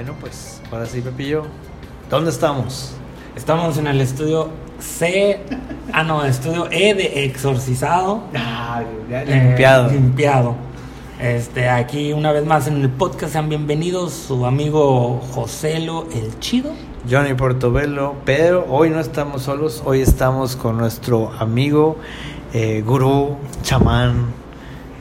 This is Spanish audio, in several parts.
Bueno, pues ahora sí, Pepillo. ¿Dónde estamos? Estamos en el estudio C. Ah, no, estudio E de exorcizado. Ah, Eh, limpiado. limpiado. Este, aquí una vez más en el podcast sean bienvenidos su amigo Joselo el Chido. Johnny Portobello, pero hoy no estamos solos, hoy estamos con nuestro amigo, eh, gurú, chamán,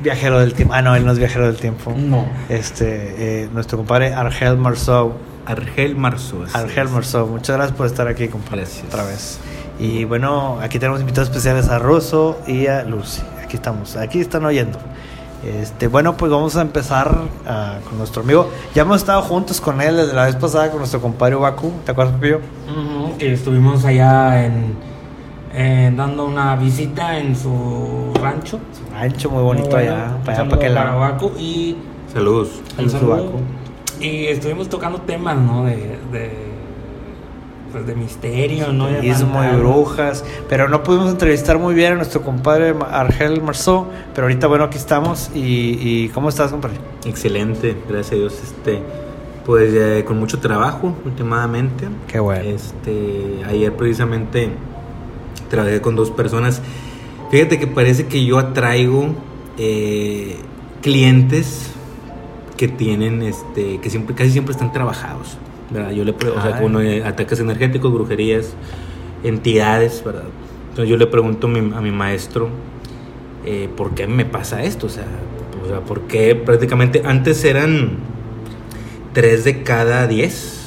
viajero del tiempo. Ah, no, él no es viajero del tiempo. No. Este, eh, nuestro compadre Argel Marceau. Argel Marzo. así Argel. Marceau, muchas gracias por estar aquí, compadre, Gracias. otra vez. Y bueno, aquí tenemos invitados especiales a Russo y a Lucy. Aquí estamos, aquí están oyendo. Este, bueno, pues vamos a empezar ah, con nuestro amigo. Ya hemos estado juntos con él desde la vez pasada con nuestro compadre Baku. ¿Te acuerdas? Ujú, que estuvimos allá en, en dando una visita en su rancho. Rancho muy bonito Muy allá, para allá, para y Saludos. el Saludos, saludo. Y estuvimos tocando temas, ¿no? De, de pues de misterio, ¿no? De y brujas. Pero no pudimos entrevistar muy bien a nuestro compadre Argel Marceau. Pero ahorita, bueno, aquí estamos. ¿Y, y cómo estás, compadre? Excelente, gracias a Dios. Este, pues eh, con mucho trabajo últimamente. Qué bueno. Este, ayer precisamente trabajé con dos personas. Fíjate que parece que yo atraigo eh, clientes que tienen, este, que siempre, casi siempre están trabajados. ¿verdad? Yo le, o sea, ah. como eh, ataques energéticos, brujerías, entidades, ¿verdad? Entonces yo le pregunto a mi, a mi maestro, eh, ¿por qué me pasa esto? O sea, o sea, ¿por qué prácticamente antes eran 3 de cada 10?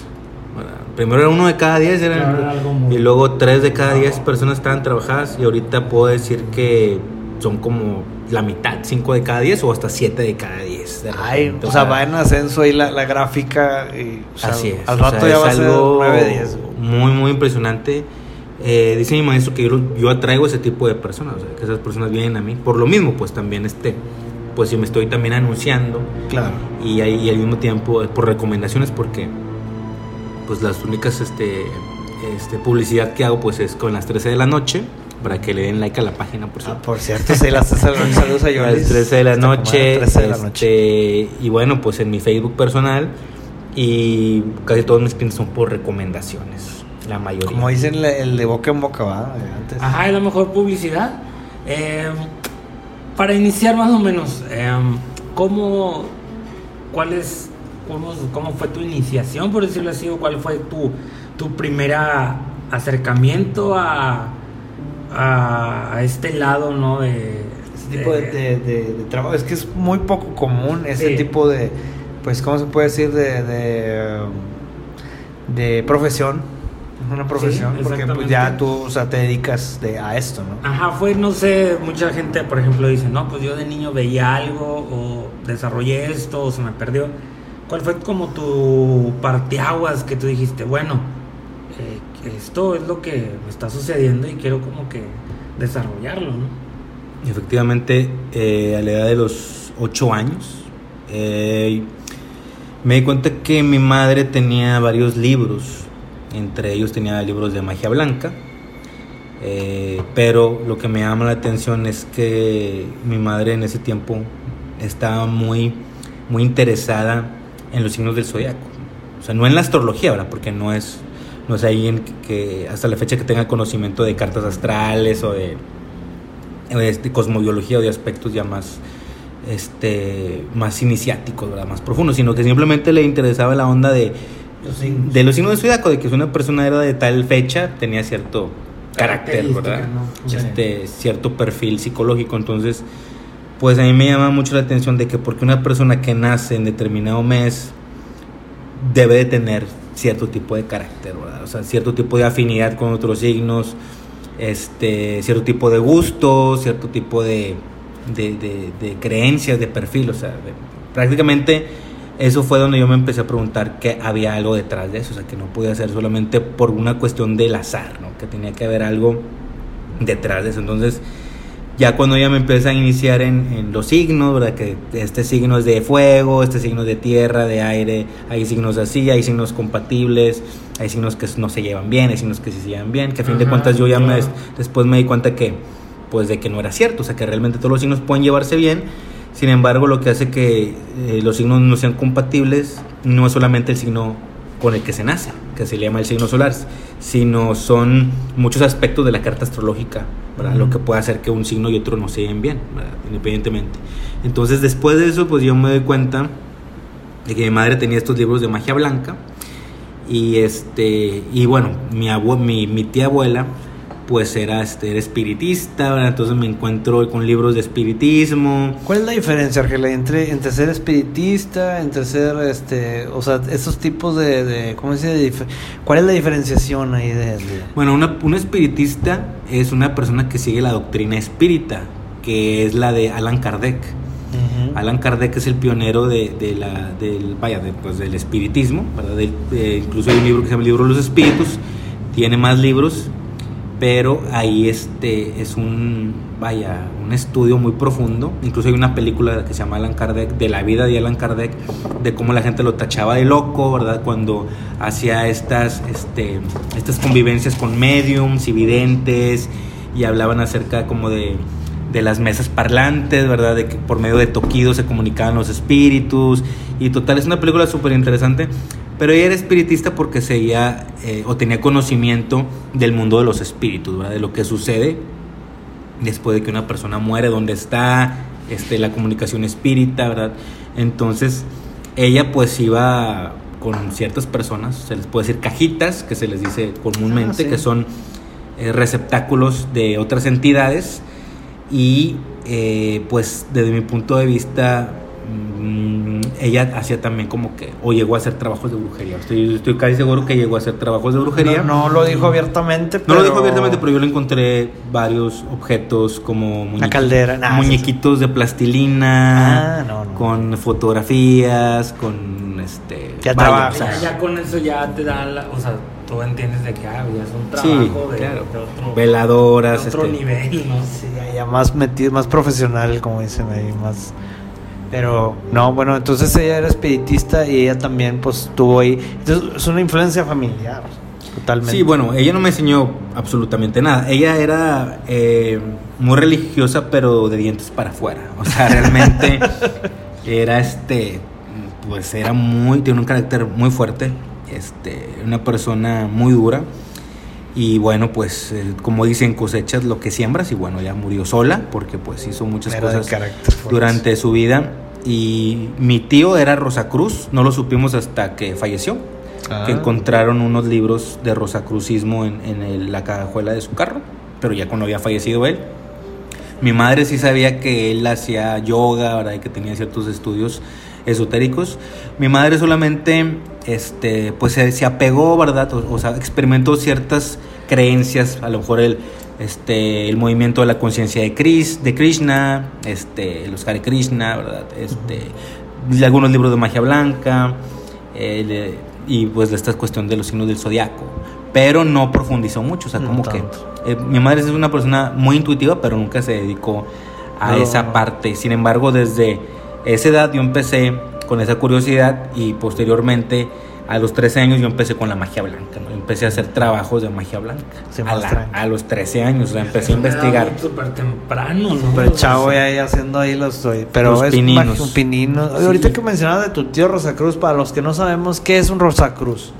Primero era uno de cada diez, eran- Claro, era muy- y luego tres de cada diez personas estaban trabajadas y ahorita puedo decir que son como la mitad, cinco de cada diez o hasta siete de cada diez. de Ay, repente, o sea, va en ascenso ahí la, la gráfica. Y, o sea, Así es. Al o rato sea, ya es va a ser algo 9, 10. Muy, muy impresionante. Eh, dice mi maestro que yo, yo atraigo ese tipo de personas, o sea, que esas personas vienen a mí. Por lo mismo, pues también este, pues si me estoy también anunciando Claro. y, ahí- y al mismo tiempo eh, por recomendaciones porque pues las únicas este, este, publicidad que hago pues es con las 13 de la noche para que le den like a la página por Ah, cierto. por cierto, sí, las 13 de la noche. Saludos a A las Yolis. 13 de la noche, 13 de la noche. este, y bueno, pues en mi Facebook personal y casi todos mis clientes son por recomendaciones, la mayoría. Como dicen el, el de boca en boca, va. Antes. Ajá, es la mejor publicidad. Eh, para iniciar más o menos, eh, ¿cómo, cuál es, cómo, cómo fue tu iniciación, por decirlo así, o cuál fue tu, tu primera acercamiento a, a, este lado, ¿no? De, Ese tipo de, de- de- de trabajo. Es que es muy poco común ese Sí. tipo de. Pues, ¿cómo se puede decir? De. De, profesión. Una profesión. porque pues ya tú, o sea, te dedicas de, a esto, ¿no? Ajá, fue, no sé, mucha gente, por ejemplo, dice, no, pues yo de niño veía algo o desarrollé esto o se me perdió. ¿Cuál fue como tu parteaguas que tú dijiste, bueno, eh, esto es lo que está sucediendo y quiero como que desarrollarlo, ¿no? Efectivamente, eh, a la edad de los 8 años, eh, me di cuenta que mi madre tenía varios libros, entre ellos tenía libros de magia blanca, pero lo que me llama la atención es que mi madre en ese tiempo estaba muy, muy interesada en los signos del zodiaco. O sea, no en la astrología, ¿verdad? Porque no es, no es ahí en que, hasta la fecha que tenga conocimiento de cartas astrales o de, de este, cosmobiología o de aspectos ya más, este, más iniciáticos, ¿verdad? Más profundos, sino que simplemente le interesaba la onda de, Los signos. de los signos del zodiaco, de que si una persona era de tal fecha, tenía cierto carácter, ¿verdad? Este, cierto perfil psicológico. Entonces, pues a mí me llama mucho la atención de que porque una persona que nace en determinado mes debe de tener cierto tipo de carácter. O sea, cierto tipo de afinidad con otros signos, este, cierto tipo de gustos, cierto tipo de, de, de- creencias, de perfil, o sea, prácticamente eso fue donde yo me empecé a preguntar que había algo detrás de eso, o sea, que no podía ser solamente por una cuestión del azar, ¿no? Que tenía que haber algo detrás de eso. Entonces, ya cuando ya me empieza a iniciar en, en los signos, ¿verdad? Que este signo es de fuego, este signo es de tierra, de aire, hay signos así, hay signos compatibles, hay signos que no se llevan bien, hay signos que sí se llevan bien, que a fin de cuentas yo ya me, después me di cuenta que, pues de que no era cierto, o sea, que realmente todos los signos pueden llevarse bien. Sin embargo, lo que hace que eh, los signos no sean compatibles no es solamente el signo con el que se nace, que se le llama el signo solar, sino son muchos aspectos de la carta astrológica, ¿verdad? lo que puede hacer que un signo y otro no se lleven bien, ¿verdad? independientemente. Entonces, después de eso, pues yo me doy cuenta de que mi madre tenía estos libros de magia blanca y este y bueno, mi, abue, mi, mi tía abuela pues era, este, era espiritista, ¿verdad? entonces me encuentro con libros de espiritismo. ¿Cuál es la diferencia, Argela, entre, entre ser espiritista, entre ser, este, o sea, esos tipos de, de ¿cómo se dice? ¿Cuál es la diferenciación ahí de...? de... Bueno, una, un espiritista es una persona que sigue la doctrina espírita, que es la de Alan Kardec. Uh -huh. Alan Kardec es el pionero de, de la, del, vaya, de, pues, del espiritismo, incluso hay un libro que se llama el libro de los espíritus, tiene más libros, pero ahí este es un vaya un estudio muy profundo incluso hay una película que se llama Alan Kardec de la vida de Alan Kardec de cómo la gente lo tachaba de loco verdad cuando hacía estas este estas convivencias con mediums y videntes y hablaban acerca como de de las mesas parlantes, ¿verdad? De que por medio de toquidos se comunicaban los espíritus. Y total, es una película súper interesante. Pero ella era espiritista porque seguía eh, o tenía conocimiento del mundo de los espíritus, ¿verdad? De lo que sucede después de que una persona muere, dónde está, este, la comunicación espírita, ¿verdad? Entonces, ella pues iba con ciertas personas, se les puede decir cajitas, que se les dice comúnmente, ah, sí. que son eh, receptáculos de otras entidades y eh, pues desde mi punto de vista mmm, ella hacía también como que o llegó a hacer trabajos de brujería estoy, estoy casi seguro que llegó a hacer trabajos de brujería no, no lo dijo abiertamente pero... no lo dijo abiertamente pero yo le encontré varios objetos como una caldera nah, muñequitos de plastilina ah, no, no. con fotografías con este ya, vaya, o sea, ya, con eso ya te da la, o sea tú entiendes de que ah, ya es un trabajo sí, de, claro. de, otro, veladoras de otro este, nivel ¿no? sí, ya más metido más profesional como dicen ahí más pero no bueno entonces ella era espiritista y ella también pues tuvo ahí. Entonces es una influencia familiar totalmente. Sí bueno ella no me enseñó absolutamente nada. Ella era eh, muy religiosa pero de dientes para afuera. O sea realmente era este pues era muy tiene un carácter muy fuerte este, una persona muy dura. Y bueno, pues eh, como dicen, cosechas lo que siembras y bueno, ya murió sola porque pues hizo muchas era cosas durante su vida. Y mi tío era Rosacruz, no lo supimos hasta que falleció, ah. que encontraron unos libros de Rosacrucismo en, en el, la cajuela de su carro, pero ya cuando había fallecido él. Mi madre sí sabía que él hacía yoga, ¿verdad? Y que tenía ciertos estudios esotéricos. Mi madre solamente este, pues se, se apegó, ¿verdad? O, o, sea, experimentó ciertas creencias, a lo mejor el, este, el movimiento de la conciencia de, Chris, de Krishna, este, los Hare Krishna, ¿verdad? Este, algunos libros de magia blanca, eh, y pues esta cuestión de los signos del zodiaco. Pero no profundizó mucho, o sea, como que eh, mi madre es una persona muy intuitiva, pero nunca se dedicó a no. esa parte. Sin embargo, desde esa edad yo empecé con esa curiosidad y posteriormente a los 13 años yo empecé con la magia blanca, ¿no? empecé a hacer trabajos de magia blanca. A, la, a, los 13 años, o sea, empecé a investigar. Súper temprano, ¿no? Súper chavo ya ahí haciendo ahí los... Pero los es pininos. un pinino. Sí. Ahorita que mencionabas de tu tío Rosacruz, para los que no sabemos, ¿qué es un Rosacruz?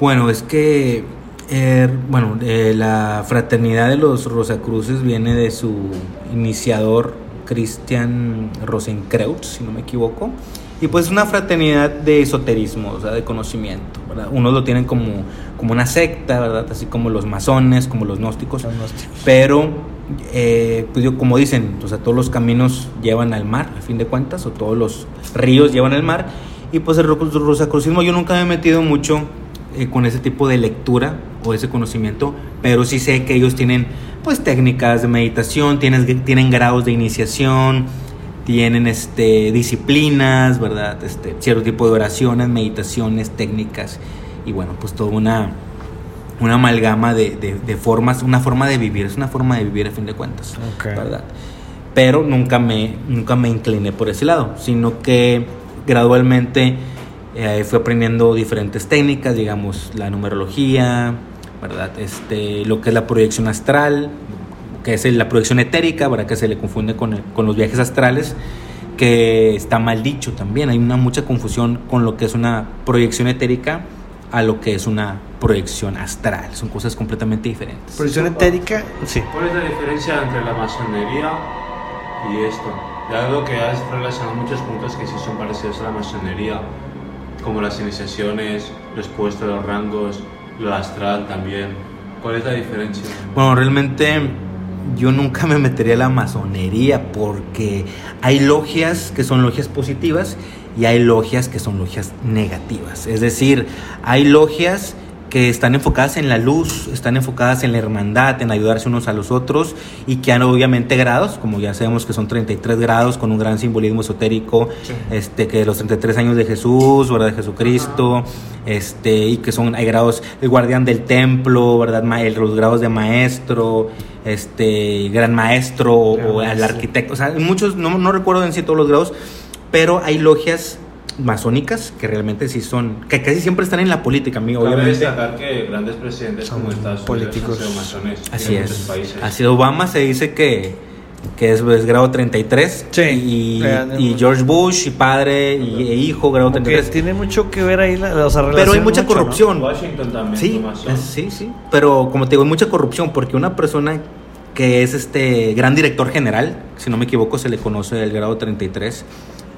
Bueno, es que... Eh, bueno, eh, la fraternidad de los Rosacruces viene de su iniciador Christian Rosenkreutz, si no me equivoco. Y pues una fraternidad de esoterismo, o sea, de conocimiento, ¿verdad? Unos lo tienen como, como una secta, ¿verdad? Así como los masones, como los gnósticos. Los gnósticos. Pero, eh, pues yo, como dicen, o sea, todos los caminos llevan al mar, a fin de cuentas, o todos los ríos llevan al mar. Y pues el rosacrucismo yo nunca me he metido mucho eh, con ese tipo de lectura o ese conocimiento, pero sí sé que ellos tienen pues técnicas de meditación, tienen, tienen grados de iniciación, tienen este, disciplinas, ¿verdad? Este, cierto tipo de oraciones, meditaciones, técnicas y bueno, pues toda una, una amalgama de, de, de, formas, una forma de vivir, es una forma de vivir a fin de cuentas, okay. ¿verdad? Pero nunca me, nunca me incliné por ese lado, sino que gradualmente eh, fui aprendiendo diferentes técnicas, digamos, la numerología, ¿verdad? Este, lo que es la proyección astral, que es la proyección etérica, ¿verdad? Que se le confunde con, el, con los viajes astrales. que está mal dicho también. Hay una mucha confusión con lo que es una proyección etérica a lo que es una proyección astral. Son cosas completamente diferentes. Proyección etérica, sí. ¿Cuál es la diferencia entre la masonería y esto? Ya lo que has relacionado muchos puntos que sí son parecidos a la masonería, como las iniciaciones, los puestos, los rangos, lo astral también. ¿Cuál es la diferencia? Bueno, realmente yo nunca me metería a la masonería porque hay logias que son logias positivas y hay logias que son logias negativas. Es decir, hay logias que están enfocadas en la luz, están enfocadas en la hermandad, en ayudarse unos a los otros y que han obviamente grados, como ya sabemos que son 33 grados con un gran simbolismo esotérico, este que los 33 años de Jesús, ¿verdad? De Jesucristo, este y que son hay grados el guardián del templo, ¿verdad? los grados de maestro, este gran maestro o, el arquitecto, o sea, muchos no, no recuerdo en sí todos los grados, pero hay logias masónicas que realmente sí son, que casi siempre están en la política, amigo. Cabe Obviamente. destacar que grandes presidentes como Estados políticos. Unidos han sido masones Así en es. países. Así Obama se dice que, que es, es grado 33. Sí. Y, Vean, y George Bush, y padre y, e hijo, grado Como que 33. tiene mucho que ver ahí, la, o sea, Pero hay mucha mucho, ¿no? corrupción. Washington también Sí, es- sí, sí. Pero como te digo, hay mucha corrupción porque una persona que es este gran director general, si no me equivoco, se le conoce el grado 33,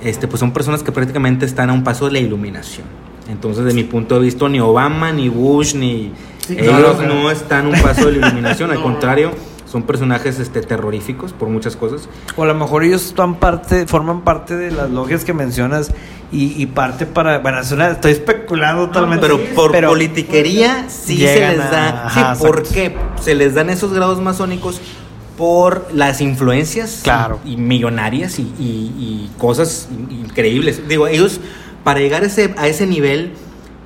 este, pues son personas que prácticamente están a un paso de la iluminación. Entonces, de mi punto de vista, ni Obama, ni Bush, ni ellos no, están a un paso de la iluminación, al contrario, son personajes este, terroríficos por muchas cosas. O a lo mejor ellos están parte, forman parte de las logias que mencionas y, y parte para, bueno, es una- estoy especulando totalmente. Pero por pero- politiquería sí se les da. a- sí, ajá, ¿por qué? Se les dan esos grados masónicos por las influencias Claro. y, y millonarias y, y- y cosas in- increíbles. Digo, ellos para llegar a ese, a ese nivel,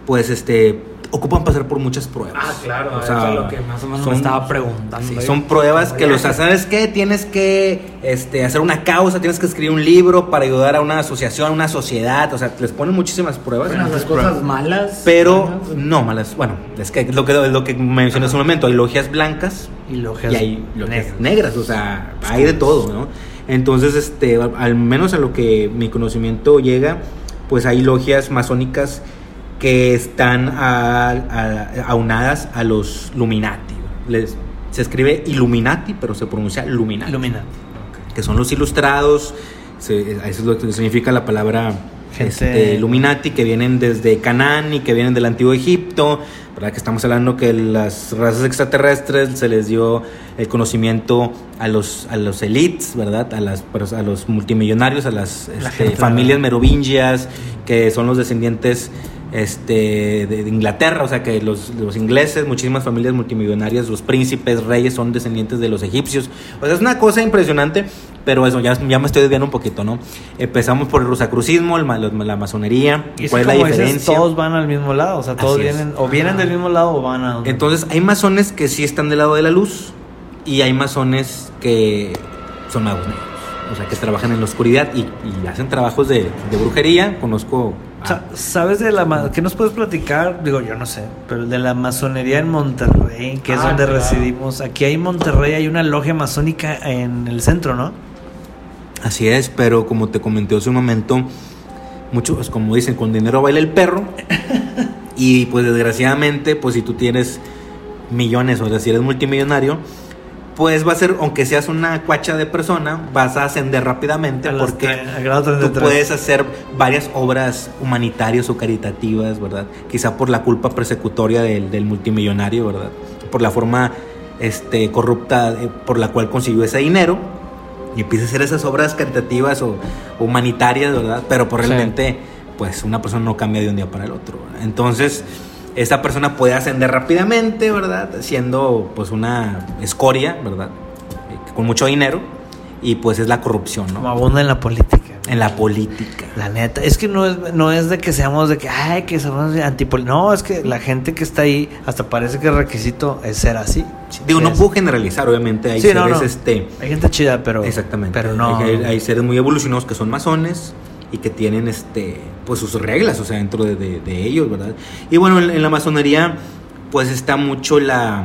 pues este ocupan pasar por muchas pruebas. Ah, claro, O eso sea, es lo que más o menos son- me estaba preguntando. Sí, son pruebas que los ¿sabes qué? Tienes que este, hacer una causa, tienes que escribir un libro para ayudar a una asociación, a una sociedad, o sea, les ponen muchísimas pruebas. Bueno, las cosas malas. Pero malas. no malas, bueno, es que lo que lo que mencioné hace un momento, hay logias blancas Y logias y hay logias negras. negras, o sea, hay de todo, ¿no? Entonces, este, al- al menos a lo que mi conocimiento llega, pues hay logias masónicas que están a- a- aunadas a los Luminati. Les, se escribe Illuminati, pero se pronuncia Luminati Ilumina. que son los ilustrados, se- eso es lo que significa la palabra este, Illuminati, que vienen desde Canaán y que vienen del antiguo Egipto, ¿verdad? Que estamos hablando que las razas extraterrestres se les dio el conocimiento a los, a los elites, ¿verdad? A, las, pers- a los multimillonarios, a las La este, familias merovingias, que son los descendientes este, de, de Inglaterra, o sea que los, los ingleses, muchísimas familias multimillonarias, los príncipes, reyes son descendientes de los egipcios. O sea, es una cosa impresionante, pero eso, ya, ya me estoy desviando un poquito, ¿no? Empezamos por el ma- la, la masonería, Y ¿cuál es la dices, diferencia? todos van al mismo lado, o sea, todos Así es. vienen, o vienen del mismo lado o van a... Entonces, hay masones que sí están del lado de la luz y hay masones que son magos negros. O sea, que trabajan en la oscuridad y, y hacen trabajos de, de brujería. Conozco... ¿Sabes de la qué nos puedes platicar? Digo, yo no sé, pero de la masonería en Monterrey, que es Ah, donde claro. residimos. Aquí hay en Monterrey, hay una logia masónica en el centro, ¿no? Así es, pero como te comenté hace un momento, muchos, como dicen, con dinero baila el perro. y pues desgraciadamente, pues si tú tienes millones, o sea, si eres multimillonario, pues va a ser, aunque seas una cuacha de persona, vas a ascender rápidamente A porque tú 33. puedes hacer varias obras humanitarias o caritativas, ¿verdad? Quizá por la culpa persecutoria del, del multimillonario, ¿verdad? Por la forma este, corrupta eh, por la cual consiguió ese dinero y empieza a hacer esas obras caritativas o humanitarias, ¿verdad? Pero pues Sí. realmente, pues una persona no cambia de un día para el otro. ¿verdad? Entonces, esa persona puede ascender rápidamente, ¿verdad? Siendo pues una escoria, ¿verdad? Eh, Con mucho dinero y pues es la corrupción, Como ¿no? abunda en la política. En la política. La neta, es que no es, no es de que seamos de que, ay, que somos antipol... No, es que la gente que está ahí, hasta parece que el requisito es ser así. Digo, no puedo generalizar, obviamente hay Sí, seres, no, no. este... Hay gente chida, pero... Exactamente. Pero no... Hay, hay seres muy evolucionados que son masones y que tienen este pues sus reglas, o sea, dentro de, ellos, ¿verdad? Y bueno, en, en la masonería pues está mucho la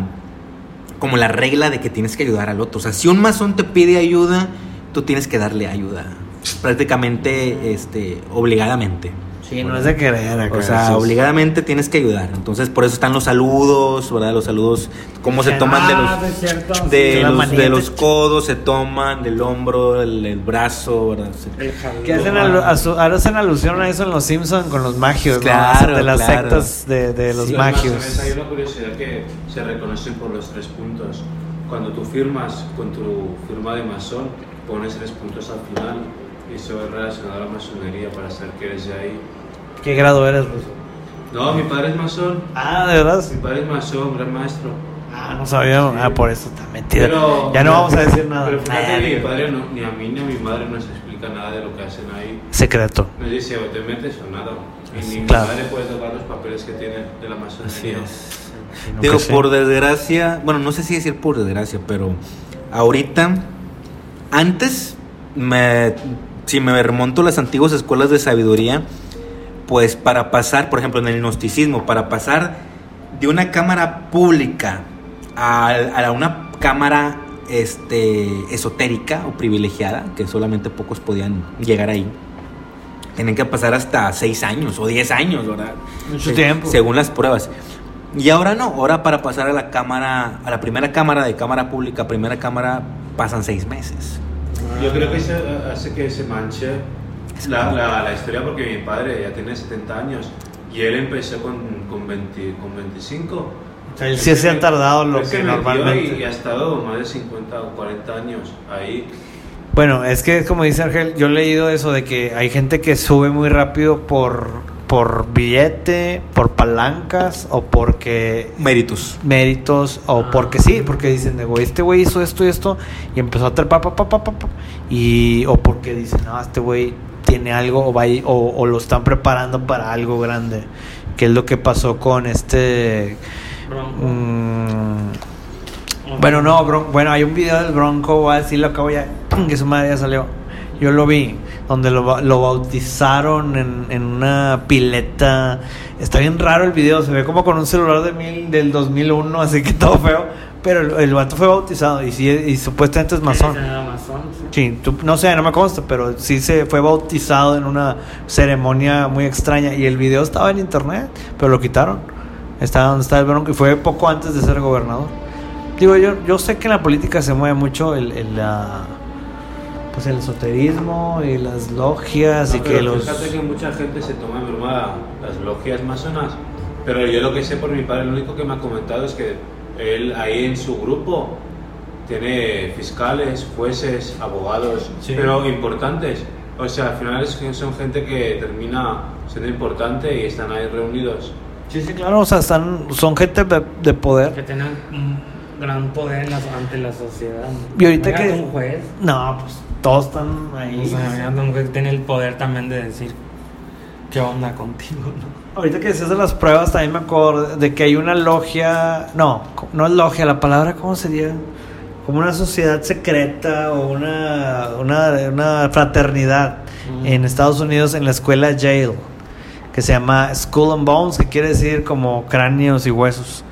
como la regla de que tienes que ayudar al otro. O sea, si un masón te pide ayuda, tú tienes que darle ayuda prácticamente este, obligadamente. Sí, no es de querer acá. O sea, sí, sí. obligadamente tienes que ayudar. Entonces, por eso están los saludos, ¿verdad? Los saludos, cómo se toman de Ah, los, cierto. de Sí, los, de los codos, se toman del hombro, el, el brazo, ¿verdad? Que hacen, alu- a su- ahora hacen alusión a eso en los Simpsons con los magios, ¿no? Claro, de las claro. sectas de, de los magios. masones hay una curiosidad que se reconocen por los tres puntos. Cuando tú firmas con tu firma de masón, pones tres puntos al final y eso es relacionado a la masonería para saber que eres de ahí. ¿Qué grado eres, Ruso? No, mi padre es masón. Ah, ¿de verdad? Mi padre es masón, gran maestro. Ah, no sabía. Ah, por eso está metido. Pero- ya no vamos a decir nada. Pero fíjate, ni mi padre no- ni a mí ni a mi madre nos explica nada de lo que hacen ahí. Secreto. Nos dice, o te metes o nada. Y ni Claro. mi madre puede tocar los papeles que tiene de la masonería. Digo, por desgracia, bueno, no sé si decir por desgracia, pero ahorita, antes, me, si me remonto a las antiguas escuelas de sabiduría, pues para pasar, por ejemplo, en el gnosticismo, para pasar de una cámara pública a, a una cámara este, esotérica o privilegiada, que solamente pocos podían llegar ahí, tenían que pasar hasta 6 años o 10 años, ¿verdad? Mucho Se- tiempo. Según las pruebas. Y ahora no, ahora para pasar a la cámara, a la primera cámara de cámara pública, primera cámara, pasan seis meses. Yo creo que eso hace que se manche la, la, la historia porque mi padre ya tiene 70 años y él empezó con, con, 20, con 25. O sea, él sí se ha tardado lo que normalmente. Y, y ha estado más de 50 o 40 años ahí. Bueno, es que como dice Ángel, yo he leído eso de que hay gente que sube muy rápido por, por billete, por palancas o porque Méritos. méritos o porque sí, porque dicen, de, güey, este güey hizo esto y esto y empezó a trepar, pa, pa, pa, pa, pa, y o porque dicen, no, este güey tiene algo o, va a o, o lo están preparando para algo grande, que es lo que pasó con este... Mm, bueno, no, bueno, hay un video del Bronco, voy a decirlo, acabo ya, que su madre ya salió. Yo lo vi, donde lo, lo bautizaron en, en una pileta. Está bien raro el video, se ve como con un celular de mil, del 2001, así que todo feo. Pero el, el vato fue bautizado y, sí, y supuestamente es masón. Sí. Tú- no sé, no me consta, pero sí se fue bautizado en una ceremonia muy extraña. Y el video estaba en internet, pero lo quitaron. Estaba donde está el Bronco y fue poco antes de ser gobernador. Digo, yo, yo sé que en la política se mueve mucho el, el, la- pues el esoterismo y las logias y No, que pero los... Fíjate que mucha gente se toma en broma las logias masonas. Pero yo lo que sé por mi padre, lo único que me ha comentado es que él ahí en su grupo tiene fiscales, jueces, abogados, Sí. pero importantes. O sea, al final es que son gente que termina siendo importante y están ahí reunidos. Sí, sí, claro, o sea, están, son gente de, de Que poder. tenían un gran poder en la- ante la sociedad. Y ahorita que- un juez. No, pues todos están ahí. O sea, un juez que tiene el poder también de decir qué onda contigo, ¿no? Ahorita que decías de las pruebas, también me acuerdo de que hay una logia, no, no es logia, la palabra, ¿cómo sería? Como una sociedad secreta o una, una, una fraternidad Mm. en Estados Unidos en la escuela Yale, que se llama Skull and Bones, que quiere decir como cráneos y huesos.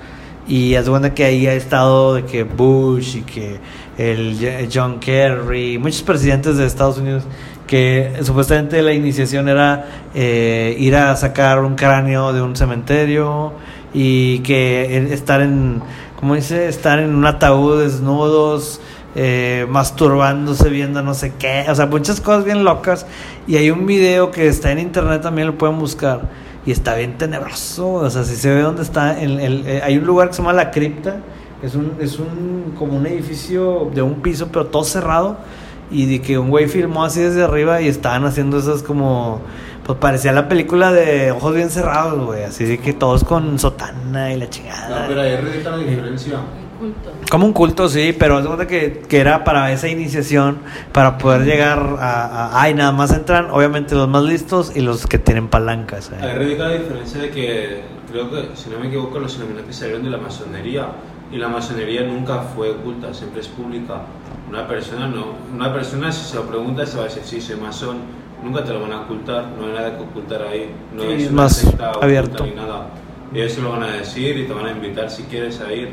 Y de cuenta que ahí ha estado de que Bush y que el John Kerry, muchos presidentes de Estados Unidos, que supuestamente la iniciación era eh, ir a sacar un cráneo de un cementerio y que estar en, ¿cómo dice? Estar en un ataúd desnudos, eh, masturbándose, viendo no sé qué, o sea, muchas cosas bien locas. Y hay un video que está en internet, también lo pueden buscar. Y está bien tenebroso, o sea, si se ve dónde está, el- eh, hay un lugar que se llama La Cripta, es un, es un, como un edificio de un piso, pero todo cerrado, y de que un güey filmó así desde arriba y estaban haciendo esas como, pues parecía la película de ojos bien cerrados, güey, así de que todos con sotana y la chingada. ahí radica la diferencia. Como un culto, sí, pero es que, que era para esa iniciación, para poder llegar a, a- Ay, nada más entran, obviamente, los más listos y los que tienen palancas. ¿eh? Ahí radica la diferencia de que creo que, si no me equivoco, los Illuminati salieron de la masonería y la masonería nunca fue oculta, siempre es pública. Una persona no, una persona si se lo pregunta se va a decir sí soy masón, nunca te lo van a ocultar, no hay nada que ocultar ahí, no Sí, es más secta abierto. ni nada. Ellos se lo van a decir y te van a invitar si quieres a ir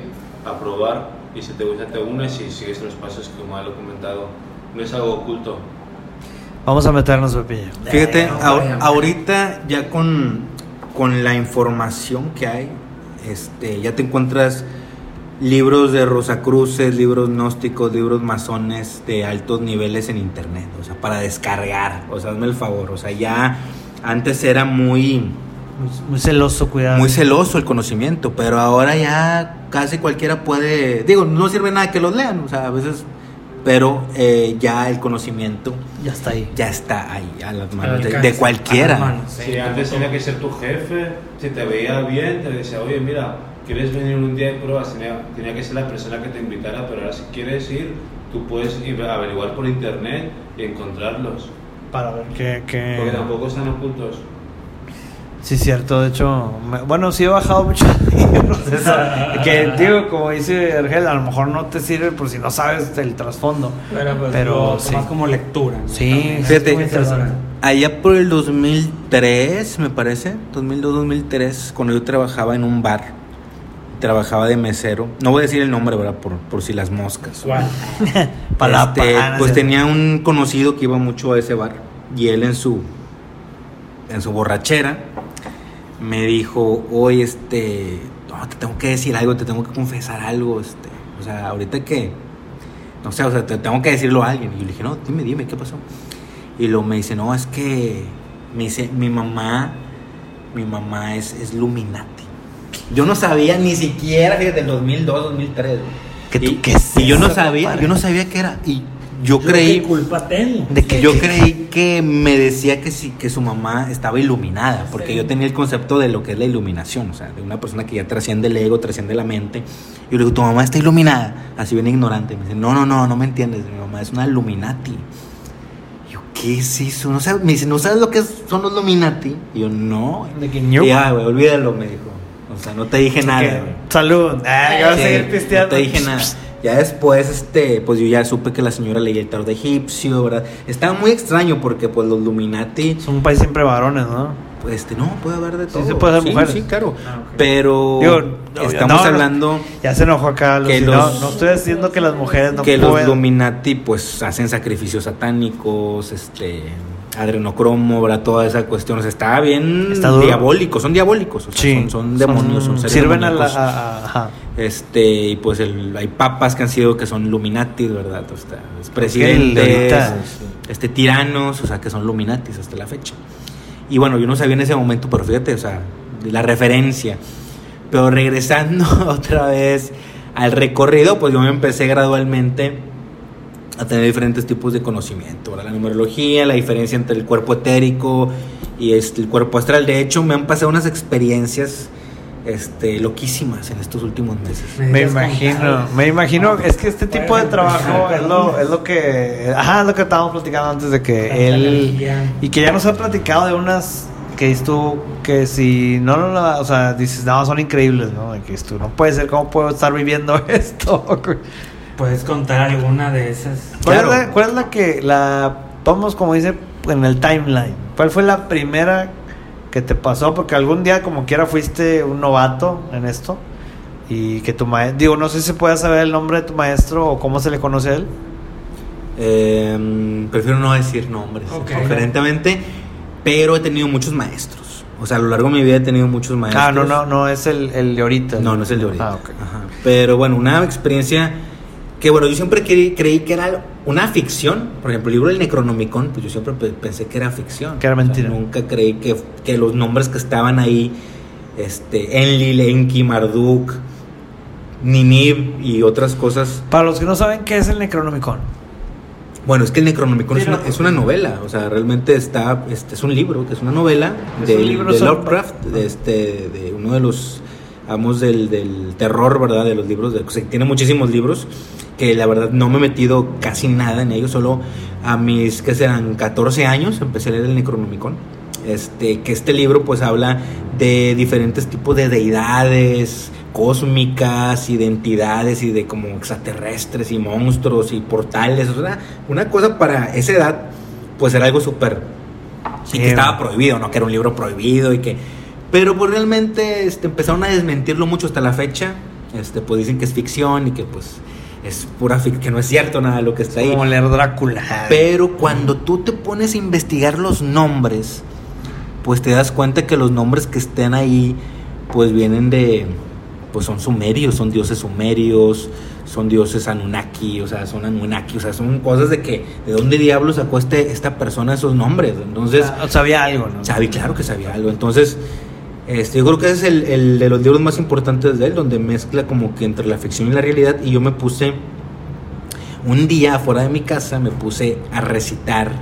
a probar y si te gusta te unes y sigues los pasos como ya lo he comentado. No es algo oculto. Vamos a meternos, Pepillo. Fíjate, Eh, vaya. ahorita ya con, con la información que hay, este, ya te encuentras libros de Rosacruces, libros gnósticos, libros masones de altos niveles en internet, o sea, para descargar, o sea, hazme el favor, o sea, ya antes era muy, Muy, muy celoso, cuidado. muy celoso el conocimiento, pero ahora ya casi cualquiera puede, digo, no sirve nada que los lean, o sea, a veces, pero eh, ya el conocimiento Ya está ahí. ya está ahí a las manos de, cualquiera. manos, Sí, antes tenía que ser tu jefe, si te veía bien, te decía, oye, mira, ¿quieres venir un día de pruebas? Tenía, tenía que ser la persona que te invitara, pero ahora si quieres ir, tú puedes ir a averiguar por internet y encontrarlos. Para ver qué. qué- Porque tampoco están ocultos. Sí, cierto. De hecho, me- bueno, sí he bajado muchos libros. Que, digo, como dice Argel, a lo mejor no te sirve por si no sabes el trasfondo. Pero, pues, Pero, sí. tomas como lectura. ¿no? Sí. Fíjate. Allá por el 2003, me parece, 2002-2003, cuando yo trabajaba en un bar, trabajaba de mesero, no voy a decir el nombre, ¿verdad? Por, por si las moscas. ¿Cuál? Palapa, Este, pues tenía un conocido que iba mucho a ese bar y él en su en su borrachera me dijo, "Oye, este, no, te tengo que decir algo, te tengo que confesar algo, este, o sea, ahorita que no sé, o sea, te tengo que decirlo a alguien." Y yo le dije, "No, dime, dime, ¿qué pasó?" Y luego me dice, "No, es que me dice, mi mamá mi mamá es es Luminati." Yo no sabía ni siquiera, fíjate, en 2002, 2003. ¿Que tú y, qué es y yo no sabía, compadre? yo no sabía qué era. Y yo ¿Qué creí, culpa tengo? De que yo creí que me decía que sí, que su mamá estaba iluminada, porque Sí. yo tenía el concepto de lo que es la iluminación, o sea, de una persona que ya trasciende el ego, trasciende la mente. Y yo le digo, tu mamá está iluminada, así bien ignorante. Me dice, no, no, no, no me entiendes, mi mamá es una Illuminati. Y yo, ¿qué es eso? No sabes, me dice, ¿no sabes lo que son los Illuminati? Y yo, no. De que Y ya, güey, olvídalo, me dijo. O sea, no te dije nada. Güey. Salud. Ah, que vas a Sí, seguir pisteando. No te dije nada. Ya después, este, pues yo ya supe que la señora leía el tarot egipcio, ¿verdad? Estaba muy extraño porque, pues, los Illuminati, Son un país siempre varones, ¿no? pues, este, no, puede haber de Sí, todo. se puede haber mujeres. Sí, claro. Ah. Pero Digo, no, estamos no, hablando Ya se enojó acá. Que No, los- no, estoy diciendo que las mujeres no que los. Illuminati, pues, hacen sacrificios satánicos, este, adrenocromo, ¿verdad? Toda esa cuestión. O sea, está bien Está duro. diabólicos, son diabólicos, o sea, Sí. son, son demonios, son, seres Sirven a la. a- ajá. Este, y pues el, hay papas que han sido que son Illuminati, ¿verdad? O sea, es presidentes, este, tiranos, o sea, que son Illuminatis hasta la fecha. Y bueno, yo no sabía en ese momento, pero fíjate, o sea, la referencia. Pero regresando otra vez al recorrido, pues yo me empecé gradualmente a tener diferentes tipos de conocimiento, ¿verdad? La numerología, la diferencia entre el cuerpo etérico y este, el cuerpo astral. De hecho, me han pasado unas experiencias este, loquísimas en estos últimos meses. Me imagino, me imagino, es que este tipo de trabajo es lo, es lo que, ajá, es lo que estábamos platicando antes de que él, y que ya nos ha platicado de unas que dices tú, que si no, no, no, o sea, dices, no, son increíbles, ¿no? Que dices tú, no puede ser, ¿cómo puedo estar viviendo esto? ¿Puedes contar alguna de esas? ¿Cuál, Claro. es la, cuál es la que, la, vamos como dice en el timeline, cuál fue la primera que te pasó? Porque algún día como quiera fuiste un novato en esto y que tu maestro, digo, no sé si puedes saber el nombre de tu maestro o cómo se le conoce a él. Eh, prefiero no decir nombres, Ok. preferentemente, pero he tenido muchos maestros. O sea, a lo largo de mi vida he tenido muchos maestros. Ah, no, no, no es el, el de ahorita. No, no es el de ahorita. Ah, ok. Ajá. Pero bueno, una experiencia que, bueno, yo siempre creí, creí que era una ficción. Por ejemplo, el libro del Necronomicon, pues yo siempre pe- pensé que era ficción. Que era O sea, mentira. nunca creí que, que los nombres que estaban ahí, este, Enlil, Enki, Marduk, Ninib y otras cosas. Para los que no saben qué es el Necronomicon. Bueno, es que el Necronomicon es una, es una novela, o sea, realmente está, este, es un libro, que es una novela Es de, un libro de sobre- Lovecraft, de, este, de uno de los amos del, del terror, ¿verdad? De los libros, de, o sea, tiene muchísimos libros, que la verdad no me he metido casi nada en ellos, solo a mis, que serán 14 años, empecé a leer el Necronomicon, este, que este libro pues habla de diferentes tipos de deidades, cósmicas, identidades y de como extraterrestres y monstruos y portales. O sea, una cosa para esa edad, pues era algo súper. Sí, y que estaba prohibido, ¿no? Que era un libro prohibido y que. Pero pues realmente este, empezaron a desmentirlo mucho hasta la fecha. Este, pues dicen que es ficción y que pues es pura ficción, que no es cierto nada de lo que está ahí. Como leer Drácula. Pero cuando tú te pones a investigar los nombres, pues te das cuenta que los nombres que estén ahí, pues vienen de, pues son sumerios, son dioses sumerios, son dioses Anunnaki, o sea, son Anunnaki, o sea, son cosas de que, ¿de dónde diablos sacó este, esta persona esos nombres? Entonces, O sabía algo, ¿no? sabía, claro que sabía algo. Entonces, este, yo creo que ese es el, el de los libros más importantes de él, donde mezcla como que entre la ficción y la realidad. Y yo me puse, un día afuera de mi casa, me puse a recitar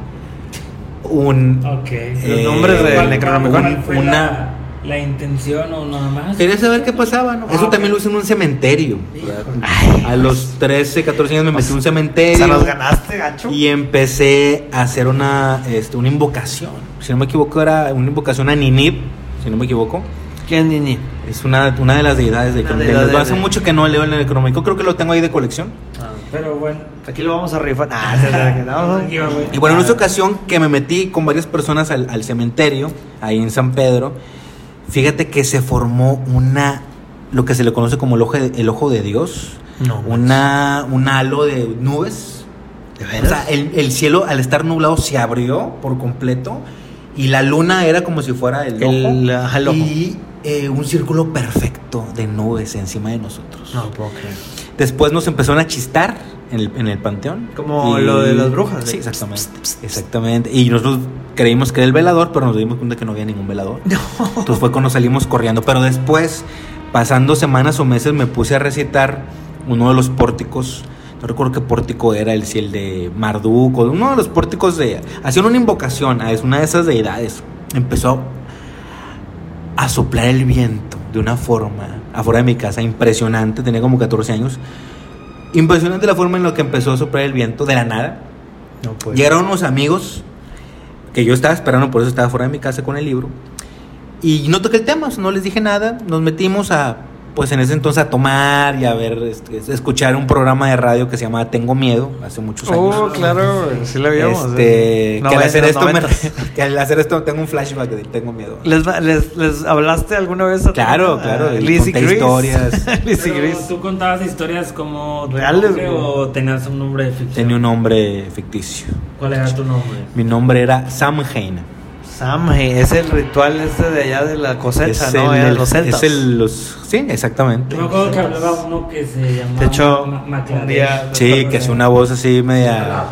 un... Ok. Eh, nombres del ¿Cuál- Necronomicon. fue Una- la, la intención o nada más? Quería saber qué pasaba, ¿no? Ah, Eso ok. también lo hice en un cementerio. A los 13, 14 años me metí en un O cementerio. sea, los ganaste, gacho. Y empecé a hacer una, este, una invocación. Si no me equivoco, era una invocación a Ninib, si no me equivoco. ¿Quién, Nini? Es una, una de las deidades de de- Hace mucho que no leo el Necronomicon, creo que lo tengo ahí de colección. Pero bueno. Aquí lo vamos a rifar. Ah, güey. Y bueno, en esa ocasión que me metí con varias personas al, al cementerio, ahí en San Pedro, fíjate que se formó una, lo que se le conoce como el ojo de, el ojo de Dios, No. una, un halo de nubes. ¿De O veras? sea, el, el cielo al estar nublado se abrió por completo y la luna era como si fuera el ojo. El- ojo. Y eh, un círculo perfecto de nubes encima de nosotros. No puedo creer. Después nos empezaron a chistar en el, en el panteón. Como lo de las brujas, Sí, exactamente. Exactamente. Y nosotros creímos que era el velador, pero nos dimos cuenta que no había ningún velador. Entonces fue cuando salimos corriendo. Pero después, pasando semanas o meses, me puse a recitar uno de los pórticos. No recuerdo qué pórtico era, el, si el de Marduk o uno de los pórticos de... Hacían una invocación a una de esas deidades. Empezó a soplar el viento de una forma afuera de mi casa impresionante. Tenía como 14 años. Impresionante la forma en la que empezó a soplar el viento de la nada. No puede. Llegaron unos amigos que yo estaba esperando, por eso estaba fuera de mi casa con el libro. Y no toqué el tema, no les dije nada. Nos metimos a, pues en ese entonces, a tomar y a ver, este, escuchar un programa de radio que se llamaba Tengo Miedo, hace muchos años. Oh, claro, sí la vimos. Este, No, que, al hacer esto me- 90s. que al hacer esto tengo un flashback de Tengo Miedo. ¿Les, va- les, les hablaste alguna vez a Claro, a claro, y Lizzie Gris? historias. Lizzie Pero, Gris. ¿Tú contabas historias como tu Reales, o tenías un nombre ficción? Tenía un nombre ficticio. ¿Cuál era tu nombre? Mi nombre era Sam Hain. Samhain, es el ritual este de allá de la cosecha, Es ¿no? el- el- los celtas. es el- los, sí, exactamente. Yo me acuerdo que hablaba uno que se llamaba De hecho, un día- Sí, que es una voz así media.